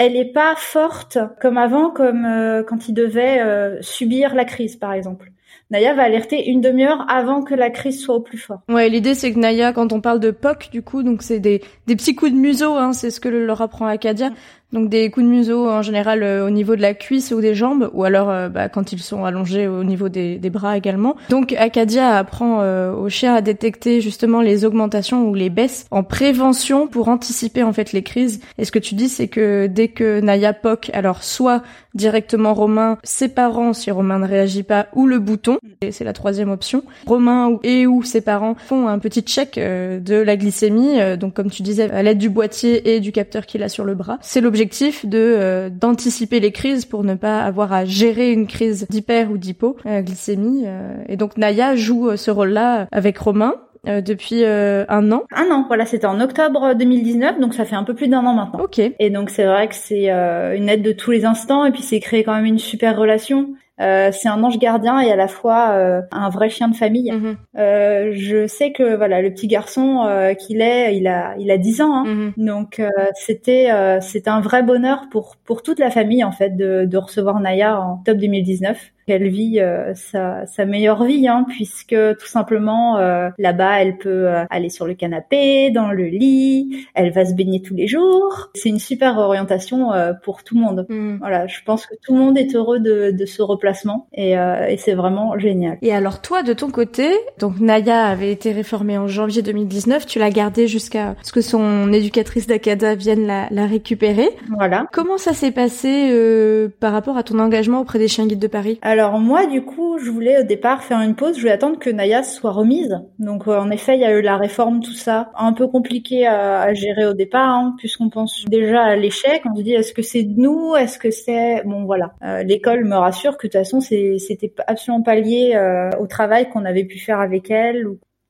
elle n'est pas forte comme avant, comme euh, quand il devait euh, subir la crise, par exemple. Naya va alerter une demi-heure avant que la crise soit au plus fort. Ouais, l'idée c'est que Naya, quand on parle de POC, du coup, donc c'est des, des petits coups de museau, hein, c'est ce que leur apprend Acadia. Donc des coups de museau en général euh, au niveau de la cuisse ou des jambes, ou alors euh, bah, quand ils sont allongés au niveau des, bras également. Donc Acadia apprend euh, aux chiens à détecter justement les augmentations ou les baisses en prévention pour anticiper en fait les crises. Et ce que tu dis, c'est que dès que Naya poc, alors soit directement Romain, ses parents si Romain ne réagit pas, ou le bouton, et c'est la troisième option. Romain et ou ses parents font un petit check de la glycémie, donc comme tu disais, à l'aide du boîtier et du capteur qu'il a sur le bras. C'est l'objectif objectif de euh, d'anticiper les crises pour ne pas avoir à gérer une crise d'hyper ou d'hypoglycémie. Euh, et donc Naya joue euh, ce rôle-là avec Romain. depuis un an. Un an, voilà, c'était en octobre 2019, donc ça fait un peu plus d'un an maintenant. Ok. Et donc c'est vrai que c'est une aide de tous les instants, et puis c'est créé quand même une super relation. Euh, c'est un ange gardien et à la fois euh, un vrai chien de famille. Mhm. Euh, je sais que voilà, le petit garçon euh, qu'il est, il a il a 10 ans, hein. Mhm. donc c'était c'était un vrai bonheur pour pour toute la famille en fait de, de recevoir Naya en octobre 2019 elle vit euh, sa, sa, meilleure vie, hein, puisque tout simplement euh, là-bas, elle peut euh, aller sur le canapé, dans le lit, elle va se baigner tous les jours. C'est une super orientation pour tout le monde. Hmm. Voilà, je pense que tout le monde est heureux de, de ce replacement et, et c'est vraiment génial. Et alors toi, de ton côté, donc Naya avait été réformée en janvier 2019, tu l'as gardée jusqu'à ce que son éducatrice d'Akada vienne la, la, récupérer. Voilà. Comment ça s'est passé par rapport à ton engagement auprès des chiens guides de Paris? Alors moi, du coup, je voulais au départ faire une pause. Je voulais attendre que Naya soit remise. Donc euh, en effet, il y a eu la réforme, tout ça, un peu compliqué à, gérer au départ, hein, puisqu'on pense déjà à l'échec. On se dit est-ce que c'est de nous, est-ce que c'est bon voilà. Euh, l'école me rassure que de toute façon, c'était absolument pas lié euh, au travail qu'on avait pu faire avec elle.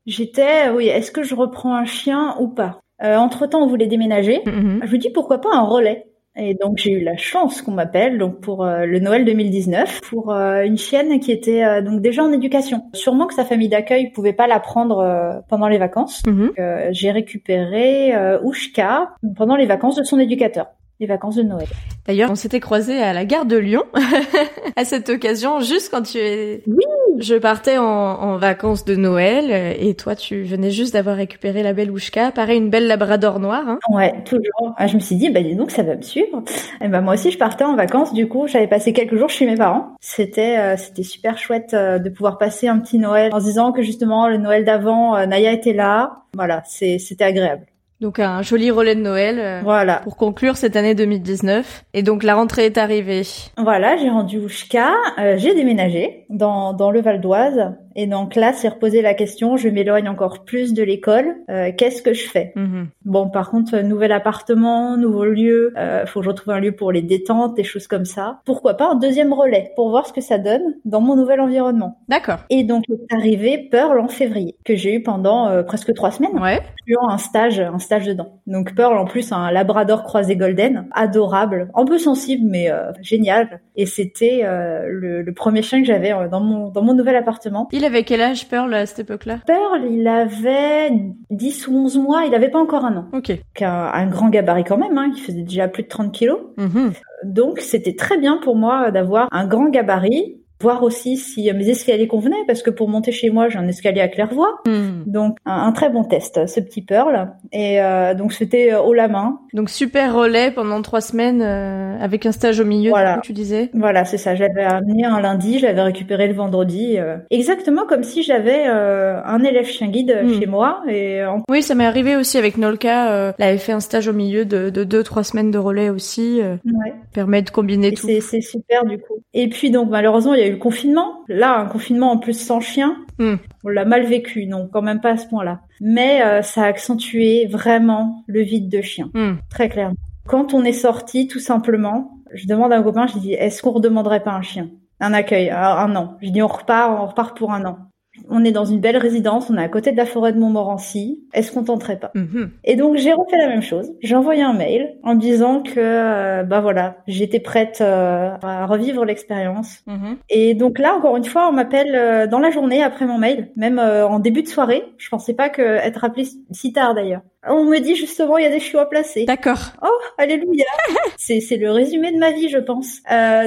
J'étais, oui, est-ce que je reprends un chien ou pas? Entre temps, on voulait déménager. Mm-hmm. Je me dis pourquoi pas un relais? Et donc j'ai eu la chance qu'on m'appelle donc pour euh, le Noël 2019 pour euh, une chienne qui était euh, donc déjà en éducation. Sûrement que sa famille d'accueil pouvait pas la prendre pendant les vacances. Mhm. j'ai récupéré Oushka pendant les vacances de son éducateur les vacances de Noël. D'ailleurs, on s'était croisés à la gare de Lyon à cette occasion, juste quand tu es. Oui. Je partais en, en, vacances de Noël et toi, tu venais juste d'avoir récupéré la belle Oushka, pareil une belle Labrador noire. Hein. Ouais, toujours. Ah, je me suis dit, bah dis donc, ça va me suivre. Et bah moi aussi, je partais en vacances. Du coup, j'avais passé quelques jours chez mes parents. C'était euh, c'était super chouette euh, de pouvoir passer un petit Noël en se disant que justement le Noël d'avant, euh, Naya était là. Voilà, c'est c'était agréable. Donc un joli relais de Noël. Euh, voilà. Pour conclure cette année 2019. Et donc la rentrée est arrivée. Voilà, j'ai rendu Oushka, euh, j'ai déménagé dans, dans le Val d'Oise. Et donc là, c'est reposer la question, je m'éloigne encore plus de l'école, euh, qu'est-ce que je fais? Mhm. Bon, par contre, nouvel appartement, nouveau lieu, euh, faut que je retrouve un lieu pour les détentes, des choses comme ça. Pourquoi pas un deuxième relais pour voir ce que ça donne dans mon nouvel environnement. D'accord. Et donc est arrivé Pearl en février, que j'ai eu pendant euh, presque trois semaines. Ouais. un stage, un stage dedans. Donc Pearl en plus un Labrador croisé golden, adorable, un peu sensible mais euh, génial. Et c'était le, le, premier chien que j'avais dans mon dans mon nouvel appartement. Il avait quel âge Pearl à cette époque-là? Pearl, il avait 10 ou 11 mois, il avait pas encore un an. Ok. Un, un grand gabarit quand même, hein, il faisait déjà plus de 30 kilos. Mm-hmm. Donc c'était très bien pour moi d'avoir un grand gabarit voir aussi si mes escaliers convenaient, parce que pour monter chez moi, j'ai un escalier à claire-voie. Hmm. Donc, un, très bon test, ce petit Pearl. Et euh, donc, c'était euh, haut la main. Donc, super relais pendant trois semaines, euh, avec un stage au milieu, voilà. tu disais Voilà, c'est ça. J'avais amené un lundi, j'avais récupéré le vendredi. exactement comme si j'avais un élève chien guide hmm. chez moi. Et Oui, ça m'est arrivé aussi avec Nolka. elle avait fait un stage au milieu de, de deux, trois semaines de relais aussi. Ouais. Permet de combiner tout. C'est super, du coup. Et puis, donc, malheureusement, il y a le confinement. Là, un confinement en plus sans chien, hmm. on l'a mal vécu, non, quand même pas à ce point-là. Mais euh, ça a accentué vraiment le vide de chien, hmm. très clairement. Quand on est sorti, tout simplement, je demande à un copain, je dis, est-ce qu'on redemanderait pas un chien? Un accueil, un an. Je dis, on repart, on repart pour un an on est dans une belle résidence, on est à côté de la forêt de Montmorency. Est-ce qu'on tenterait pas mhm. Et donc j'ai refait la même chose. J'ai envoyé un mail en disant que euh, bah voilà, j'étais prête euh, à revivre l'expérience. Mhm. Et donc là encore une fois, on m'appelle euh, dans la journée après mon mail, même en début de soirée. Je pensais pas que être appelé si tard d'ailleurs. On me dit justement il y a des chiots à placer. D'accord. Oh alléluia. c'est c'est le résumé de ma vie je pense.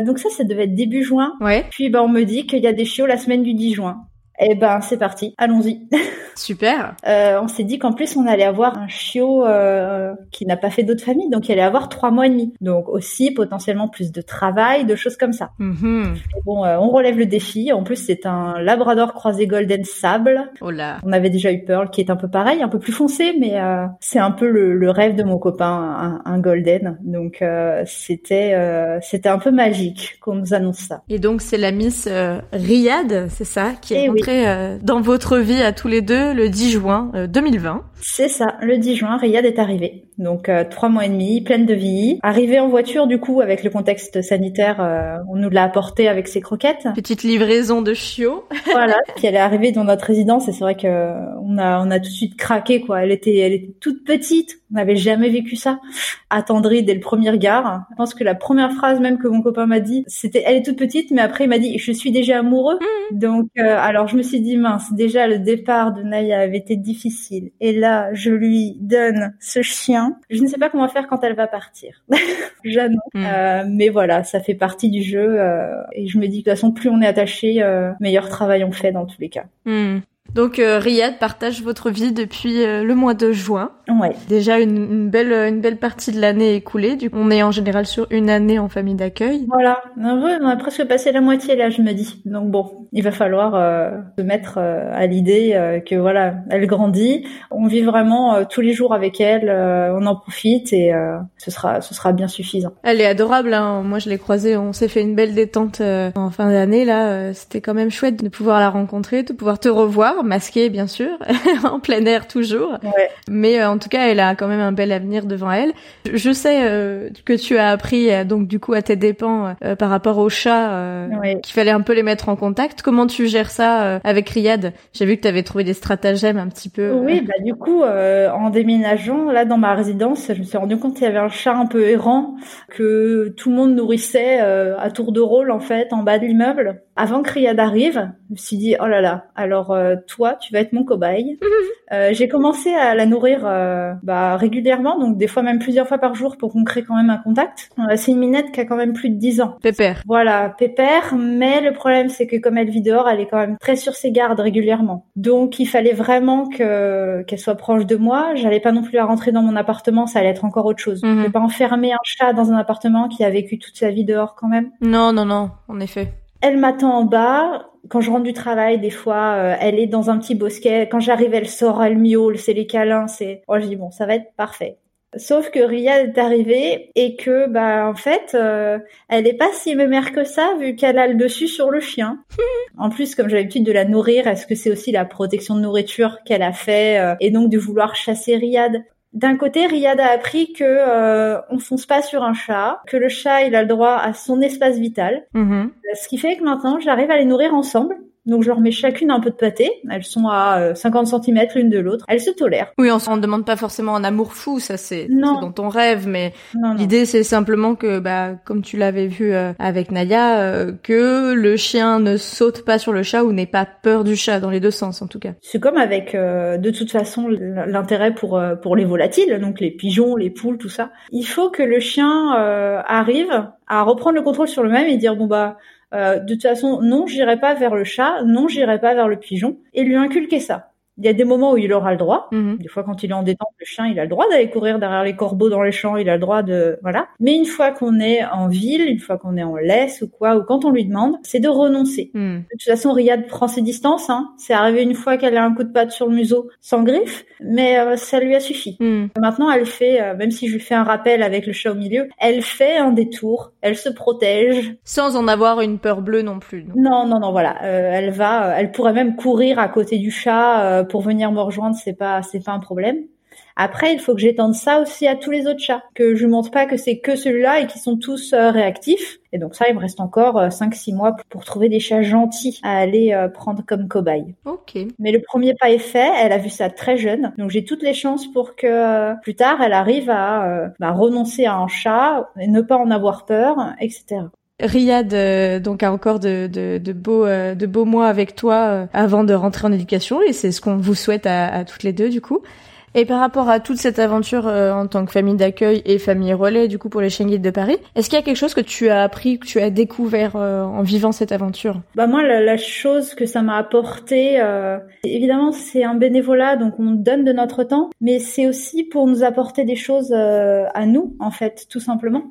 donc ça ça devait être début juin. Ouais. Puis bah on me dit qu'il y a des chiots la semaine du 10 juin. Eh ben, c'est parti. Allons-y. Super. Euh, on s'est dit qu'en plus, on allait avoir un chiot euh, qui n'a pas fait d'autres familles, donc il allait avoir trois mois et demi. Donc aussi, potentiellement, plus de travail, de choses comme ça. Mm-hmm. Bon, euh, on relève le défi. En plus, c'est un Labrador croisé Golden Sable. Oh là. On avait déjà eu Pearl, qui est un peu pareil, un peu plus foncé, mais euh, c'est un peu le, le, rêve de mon copain, un, un Golden. Donc euh, c'était c'était un peu magique qu'on nous annonce ça. Et donc, c'est la Miss Riyad, c'est ça, qui est eh euh, dans votre vie à tous les deux le 10 juin 2020. Euh, C'est ça, le 10 juin, Riyad est arrivé. Donc euh, trois mois et demi, pleine de vie. Arrivée en voiture, du coup, avec le contexte sanitaire, euh, on nous l'a apporté avec ses croquettes. Petite livraison de chiots. voilà. Puis elle est arrivée dans notre résidence et c'est vrai que on a on a tout de suite craqué quoi. Elle était elle était toute petite. On n'avait jamais vécu ça. Attendrie dès le premier regard. Je pense que la première phrase même que mon copain m'a dit, c'était elle est toute petite, mais après il m'a dit je suis déjà amoureux. Mmh. Donc euh, alors je me suis dit mince, déjà le départ de Naya avait été difficile et là je lui donne ce chien. Je ne sais pas comment faire quand elle va partir. Jamais. Hmm. Euh, mais voilà, ça fait partie du jeu euh, et je me dis que de toute façon plus on est attaché, euh, meilleur travail on fait dans tous les cas. Hmm. Donc euh, Riyad partage votre vie depuis euh, le mois de juin. Ouais. Déjà une, une belle une belle partie de l'année écoulée. Du coup, on est en général sur une année en famille d'accueil. Voilà. On a presque passé la moitié là, je me dis. Donc bon, il va falloir euh, se mettre à l'idée que voilà, elle grandit. On vit vraiment tous les jours avec elle. on en profite et ce sera ce sera bien suffisant. Elle est adorable. Hein. Moi, je l'ai croisée. On s'est fait une belle détente en fin d'année là. C'était quand même chouette de pouvoir la rencontrer, de pouvoir te revoir masquée bien sûr, en plein air toujours. Mais euh, en tout cas, elle a quand même un bel avenir devant elle. Je sais euh, que tu as appris euh, donc du coup à tes dépens par rapport aux chats qu'il fallait un peu les mettre en contact. Comment tu gères ça avec Riyad? J'ai vu que tu avais trouvé des stratagèmes un petit peu. Oui, bah du coup en déménageant là dans ma résidence, je me suis rendu compte qu'il y avait un chat un peu errant que tout le monde nourrissait à tour de rôle en fait en bas de l'immeuble. Avant que Riyad arrive, je me suis dit oh là là, alors toi, tu vas être mon cobaye. euh, j'ai commencé à la nourrir euh, bah, régulièrement, donc des fois même plusieurs fois par jour pour qu'on crée quand même un contact. Euh, c'est une minette qui a quand même plus de 10 ans. Pépère. Voilà, pépère, mais le problème c'est que comme elle vit dehors, elle est quand même très sur ses gardes régulièrement. Donc il fallait vraiment que qu'elle soit proche de moi. J'allais pas non plus la rentrer dans mon appartement, ça allait être encore autre chose. Mhm. Je vais pas enfermer un chat dans un appartement qui a vécu toute sa vie dehors quand même. Non, non, non, en effet. Elle m'attend en bas quand je rentre du travail, des fois, euh, elle est dans un petit bosquet. Quand j'arrive, elle sort, elle miaule, c'est les câlins, c'est. Oh, je dis bon, ça va être parfait. Sauf que Ria est arrivée et que, bah, en fait, euh, elle est pas si mère que ça vu qu'elle a le dessus sur le chien. en plus, comme j'ai l'habitude de la nourrir, est-ce que c'est aussi la protection de nourriture qu'elle a fait euh, et donc de vouloir chasser Riyad? D'un côté, Riyad a appris que euh, on fonce pas sur un chat, que le chat il a le droit à son espace vital. Mm-hmm. Ce qui fait que maintenant, j'arrive à les nourrir ensemble. Donc je leur mets chacune un peu de pâté. Elles sont à 50 euh, cm l'une de l'autre. Elles se tolèrent. Oui, on ne demande pas forcément un amour fou, ça c'est dans ton rêve, mais l'idée c'est simplement que, bah, comme tu l'avais vu euh, avec Naya, euh, que le chien ne saute pas sur le chat ou n'ait pas peur du chat dans les deux sens en tout cas. C'est comme avec, de toute façon, l'intérêt pour pour les volatiles, donc les pigeons, les poules, tout ça. Il faut que le chien arrive à reprendre le contrôle sur le même et dire bon bah euh, de toute façon, non, j'irai pas vers le chat, non, j'irai pas vers le pigeon, et lui inculquer ça. Il y a des moments où il aura le droit. Mhm. Des fois, quand il est en détente, le chien, il a le droit d'aller courir derrière les corbeaux dans les champs. Il a le droit de, voilà. Mais une fois qu'on est en ville, une fois qu'on est en laisse ou quoi, ou quand on lui demande, c'est de renoncer. Mhm. De toute façon, Riyad prend ses distances. Hein. C'est arrivé une fois qu'elle a un coup de patte sur le museau sans griffe, mais euh, ça lui a suffi. Mhm. Maintenant, elle fait, euh, même si je lui fais un rappel avec le chat au milieu, elle fait un détour. Elle se protège. Sans en avoir une peur bleue non plus. Non, non, non, voilà. Euh, elle va, elle pourrait même courir à côté du chat pour venir me rejoindre, c'est pas c'est pas un problème. Après, il faut que j'étende ça aussi à tous les autres chats, que je montre pas que c'est que celui-là et qui sont tous euh, réactifs. Et donc ça, il me reste encore 5-6 euh, mois pour, trouver des chats gentils à aller euh, prendre comme cobaye. Ok. Mais le premier pas est fait, elle a vu ça très jeune, donc j'ai toutes les chances pour que plus tard, elle arrive à bah, renoncer à un chat et ne pas en avoir peur, etc. Riyad euh, donc a encore de, de, de beaux euh, de beaux mois avec toi euh, avant de rentrer en éducation et c'est ce qu'on vous souhaite à, à, toutes les deux du coup. Et par rapport à toute cette aventure en tant que famille d'accueil et famille relais du coup pour les chiens de Paris, est-ce qu'il y a quelque chose que tu as appris, que tu as découvert en vivant cette aventure? Bah moi la, la, chose que ça m'a apporté, évidemment c'est un bénévolat donc on donne de notre temps, mais c'est aussi pour nous apporter des choses à nous en fait tout simplement.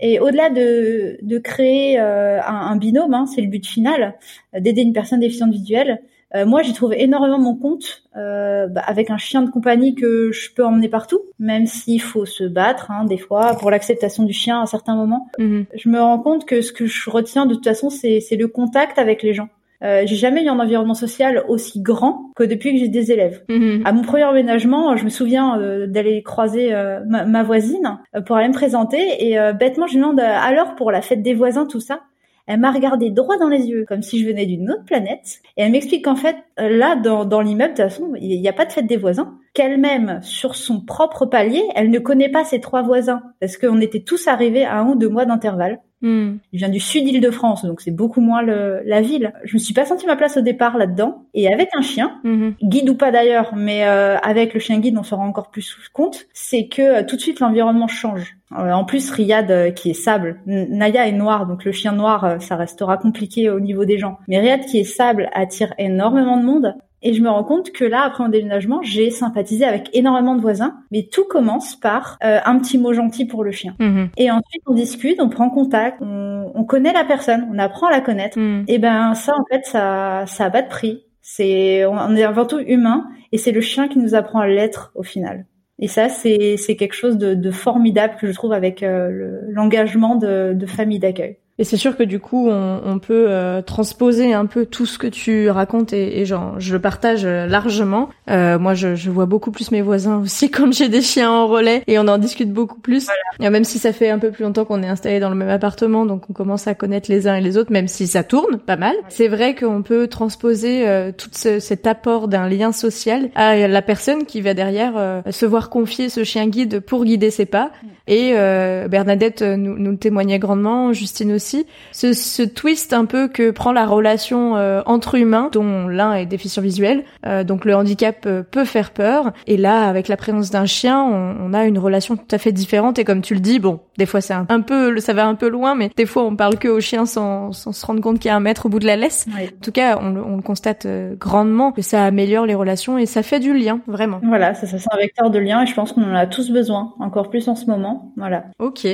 Et au-delà de, de créer euh, un, un, binôme, hein, c'est le but final, euh, d'aider une personne déficiente visuelle. Euh, moi, j'y trouve énormément mon compte euh, bah, avec un chien de compagnie que je peux emmener partout, même s'il faut se battre hein, des fois pour l'acceptation du chien à certains moments. Mhm. Je me rends compte que ce que je retiens de toute façon, c'est le contact avec les gens. Euh, j'ai jamais eu un environnement social aussi grand que depuis que j'ai des élèves. Mhm. À mon premier emménagement, je me souviens euh, d'aller croiser euh, ma, voisine pour aller me présenter et bêtement je lui demande alors pour la fête des voisins tout ça. Elle m'a regardé droit dans les yeux, comme si je venais d'une autre planète. Et elle m'explique qu'en fait, là, dans, dans l'immeuble, de toute façon, il n'y a pas de fête des voisins. Qu'elle-même, sur son propre palier, elle ne connaît pas ses trois voisins. Parce qu'on était tous arrivés à un ou deux mois d'intervalle. Hmm. Je viens du sud Île-de-France, donc c'est beaucoup moins le, la ville. Je me suis pas senti ma place au départ là-dedans. Et avec un chien, hmm. guide ou pas d'ailleurs, mais euh, avec le chien guide, on se rend encore plus compte, c'est que euh, tout de suite l'environnement change. Euh, en plus, Riyad qui est sable, Naya est noire, donc le chien noir, ça restera compliqué au niveau des gens. Mais Riyad qui est sable attire énormément de monde. Et je me rends compte que là, après mon déménagement, j'ai sympathisé avec énormément de voisins. Mais tout commence par euh, un petit mot gentil pour le chien. Mhm. Et ensuite, on discute, on prend contact, on, on, connaît la personne, on apprend à la connaître. Mhm. Et ben ça, en fait, ça, ça a pas de prix. C'est, on est avant tout humain, et c'est le chien qui nous apprend à l'être au final. Et ça, c'est, c'est quelque chose de, de, formidable que je trouve avec euh, l'engagement de, de famille d'accueil. Et c'est sûr que du coup, on, on peut euh, transposer un peu tout ce que tu racontes et, et genre, je le partage euh, largement. Euh, moi, je, je, vois beaucoup plus mes voisins aussi quand j'ai des chiens en relais et on en discute beaucoup plus. Et même si ça fait un peu plus longtemps qu'on est installé dans le même appartement, donc on commence à connaître les uns et les autres, même si ça tourne pas mal. C'est vrai qu'on peut transposer euh, tout ce, cet apport d'un lien social à la personne qui va derrière se voir confier ce chien guide pour guider ses pas. Et Bernadette nous, nous le témoignait grandement, Justine aussi ce, ce, twist un peu que prend la relation euh, entre humains, dont l'un est déficient visuel, euh, donc le handicap euh, peut faire peur. Et là, avec la présence d'un chien, on, on, a une relation tout à fait différente. Et comme tu le dis, bon, des fois c'est un, peu, ça va un peu loin, mais des fois on parle que au chien sans, sans se rendre compte qu'il y a un maître au bout de la laisse. En tout cas, on, on le constate grandement que ça améliore les relations et ça fait du lien, vraiment. Voilà, ça, ça c'est un vecteur de lien et je pense qu'on en a tous besoin, encore plus en ce moment. Voilà. Ok.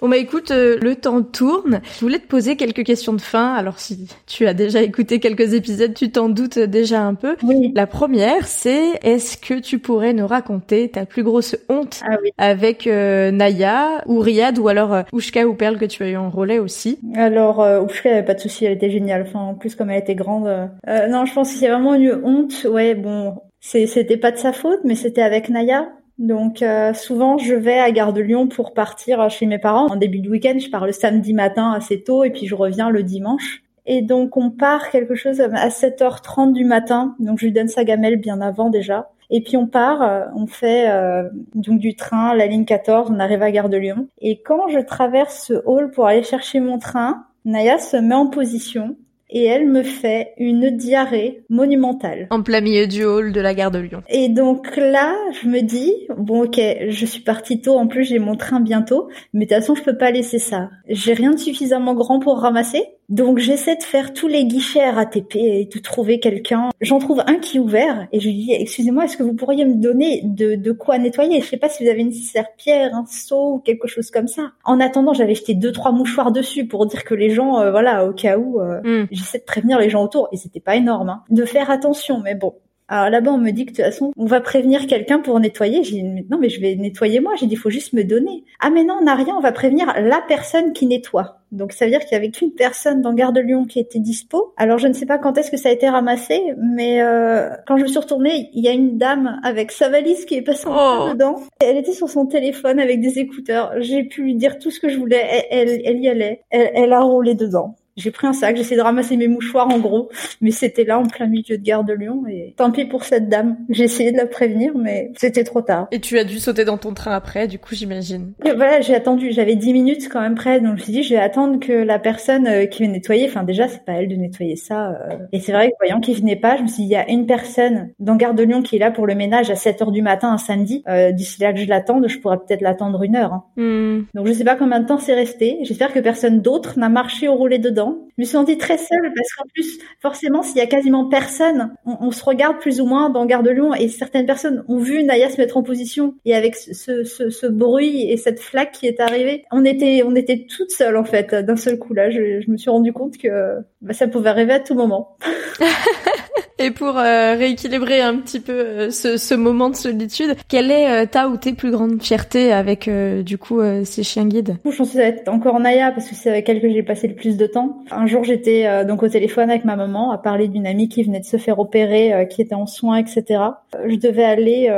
Bon bah écoute, le temps tourne voulais te poser quelques questions de fin. Alors si tu as déjà écouté quelques épisodes, tu t'en doutes déjà un peu. Oui. La première, c'est est-ce que tu pourrais nous raconter ta plus grosse honte ah avec euh, Naya ou Riyad ou alors euh, Oushka ou Perle que tu as eu en relais aussi? Alors euh, Oushka, avait pas de souci, elle était géniale. Enfin, en plus comme elle était grande. Euh, non, je pense y a vraiment une honte. Ouais, bon, c'était pas de sa faute, mais c'était avec Naya. Donc euh, souvent je vais à Gare de Lyon pour partir chez mes parents. En début de week-end, je pars le samedi matin assez tôt et puis je reviens le dimanche. Et donc on part quelque chose à 7h30 du matin. Donc je lui donne sa gamelle bien avant déjà. Et puis on part, euh, on fait euh, donc du train, la ligne 14, on arrive à Gare de Lyon. Et quand je traverse ce hall pour aller chercher mon train, Naya se met en position et elle me fait une diarrhée monumentale. En plein milieu du hall de la gare de Lyon. Et donc là, je me dis, bon ok, je suis partie tôt, en plus j'ai mon train bientôt, mais de toute façon je peux pas laisser ça. J'ai rien de suffisamment grand pour ramasser, donc j'essaie de faire tous les guichets RATP et de trouver quelqu'un. J'en trouve un qui est ouvert et je lui dis excusez-moi est-ce que vous pourriez me donner de, de quoi nettoyer? Je sais pas si vous avez une serpillère, un seau ou quelque chose comme ça. En attendant j'avais jeté deux trois mouchoirs dessus pour dire que les gens euh, voilà au cas où euh, hmm. j'essaie de prévenir les gens autour et c'était pas énorme hein, de faire attention mais bon alors là-bas, on me dit que de toute façon, on va prévenir quelqu'un pour nettoyer. J'ai dit, non, mais je vais nettoyer moi. J'ai dit, il faut juste me donner. Ah, mais non, on n'a rien, on va prévenir la personne qui nettoie. Donc ça veut dire qu'il y avait qu'une personne dans Gare de Lyon qui était dispo. Alors je ne sais pas quand est-ce que ça a été ramassé, mais euh, quand je me suis retournée, il y a une dame avec sa valise qui est passée oh. dedans. Elle était sur son téléphone avec des écouteurs. J'ai pu lui dire tout ce que je voulais. Elle, elle, y allait. Elle, elle a roulé dedans. J'ai pris un sac, j'ai essayé de ramasser mes mouchoirs en gros, mais c'était là en plein milieu de gare de Lyon et tant pis pour cette dame. J'ai essayé de la prévenir, mais c'était trop tard. Et tu as dû sauter dans ton train après, du coup j'imagine. Voilà, j'ai attendu, j'avais 10 minutes quand même près, donc je me suis dit je vais attendre que la personne euh, qui veut nettoyer, enfin déjà c'est pas elle de nettoyer ça. Euh. Et c'est vrai que voyant qu'il venait pas, je me suis dit il y a une personne dans gare de Lyon qui est là pour le ménage à 7 heures du matin un samedi. Euh, D'ici là que je l'attende, je pourrais peut-être l'attendre une heure. Hein. Hmm. Donc je sais pas combien de temps c'est resté. J'espère que personne d'autre n'a marché au roulé dedans. Je me suis sentie très seule parce qu'en plus, forcément, s'il y a quasiment personne, on, se regarde plus ou moins dans Gare de Lyon et certaines personnes ont vu Naya se mettre en position et avec ce, ce, ce bruit et cette flaque qui est arrivée, on était, on était toutes seules en fait d'un seul coup là. Je, me suis rendu compte que bah, ça pouvait arriver à tout moment. Et pour rééquilibrer un petit peu ce, ce, moment de solitude, quelle est ta ou tes plus grandes fiertés avec du coup ces chiens guides? Je pense que ça être encore Naya parce que c'est avec elle que j'ai passé le plus de temps. Un jour, j'étais donc au téléphone avec ma maman à parler d'une amie qui venait de se faire opérer, qui était en soins, etc. Je devais aller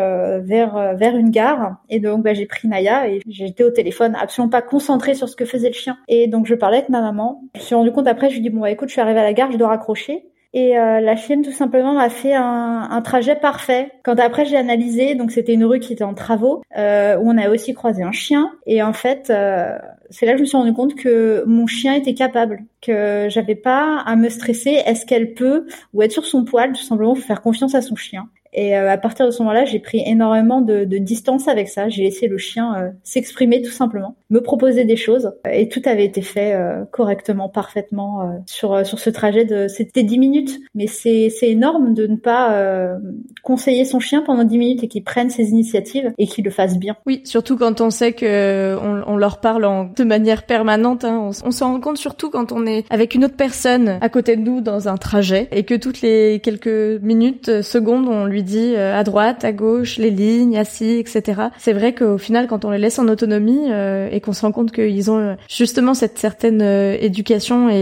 vers vers une gare et donc bah, j'ai pris Naya et j'étais au téléphone absolument pas concentrée sur ce que faisait le chien. Et donc je parlais avec ma maman. Je me suis rendu compte après, je lui dis bon bah écoute, je suis arrivée à la gare, je dois raccrocher. Et euh, la chienne tout simplement m'a fait un, un, trajet parfait. Quand après j'ai analysé, donc c'était une rue qui était en travaux, euh, où on a aussi croisé un chien. Et en fait, euh, c'est là que je me suis rendu compte que mon chien était capable, que j'avais pas à me stresser. Est-ce qu'elle peut ou être sur son poil, tout simplement, faire confiance à son chien. Et euh, à partir de ce moment-là, j'ai pris énormément de, de, distance avec ça. J'ai laissé le chien euh, s'exprimer tout simplement, me proposer des choses, et tout avait été fait euh, correctement, parfaitement sur sur ce trajet. De c'était 10 minutes, mais c'est énorme de ne pas conseiller son chien pendant 10 minutes et qu'il prenne ses initiatives et qu'il le fasse bien. Oui, surtout quand on sait que on, on leur parle en, de manière permanente. Hein. On s'en rend compte surtout quand on est avec une autre personne à côté de nous dans un trajet et que toutes les quelques minutes, secondes, on lui dit euh, à droite, à gauche, les lignes, assis, etc. C'est vrai qu'au final, quand on les laisse en autonomie euh, et qu'on se rend compte qu'ils ont euh, justement cette certaine éducation et,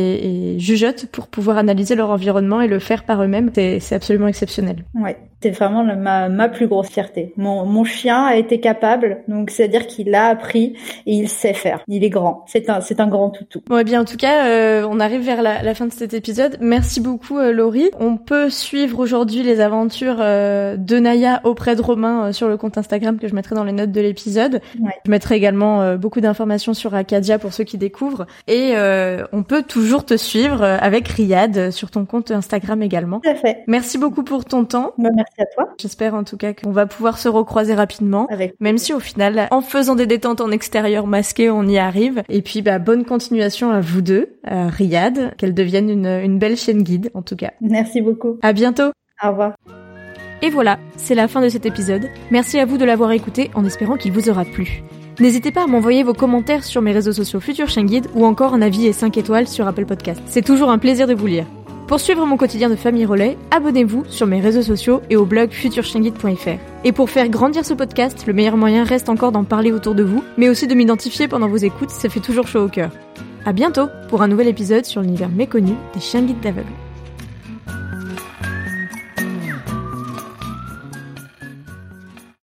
et jugeote pour pouvoir analyser leur environnement et le faire par eux-mêmes, c'est absolument exceptionnel. Ouais, c'est vraiment ma, ma plus grosse fierté. Mon, mon chien a été capable, donc c'est-à-dire qu'il a appris et il sait faire. Il est grand. C'est un, c'est un grand toutou. Bon, et eh bien en tout cas, on arrive vers la, la, fin de cet épisode. Merci beaucoup, Laurie. On peut suivre aujourd'hui les aventures euh, de Naya auprès de Romain euh, sur le compte Instagram que je mettrai dans les notes de l'épisode. Je mettrai également euh, beaucoup d'informations sur Acadia pour ceux qui découvrent. Et on peut toujours te suivre avec Riyad sur ton compte Instagram également. Tout à fait. Merci beaucoup pour ton temps. Bah, merci à toi. J'espère en tout cas qu'on va pouvoir se recroiser rapidement. Avec même si au final, en faisant des détentes en extérieur masqué, on y arrive. Et puis bah, bonne continuation à vous deux, à Riyad, qu'elle devienne une, une belle chaîne guide en tout cas. Merci beaucoup. À bientôt. Au revoir. Et voilà, c'est la fin de cet épisode. Merci à vous de l'avoir écouté en espérant qu'il vous aura plu. N'hésitez pas à m'envoyer vos commentaires sur mes réseaux sociaux Futur Chien Guide ou encore un avis et 5 étoiles sur Apple Podcast. C'est toujours un plaisir de vous lire. Pour suivre mon quotidien de famille relais, abonnez-vous sur mes réseaux sociaux et au blog futurchienguide.fr. Et pour faire grandir ce podcast, le meilleur moyen reste encore d'en parler autour de vous, mais aussi de m'identifier pendant vos écoutes, ça fait toujours chaud au cœur. À bientôt pour un nouvel épisode sur l'univers méconnu des chiens guides d'aveugles.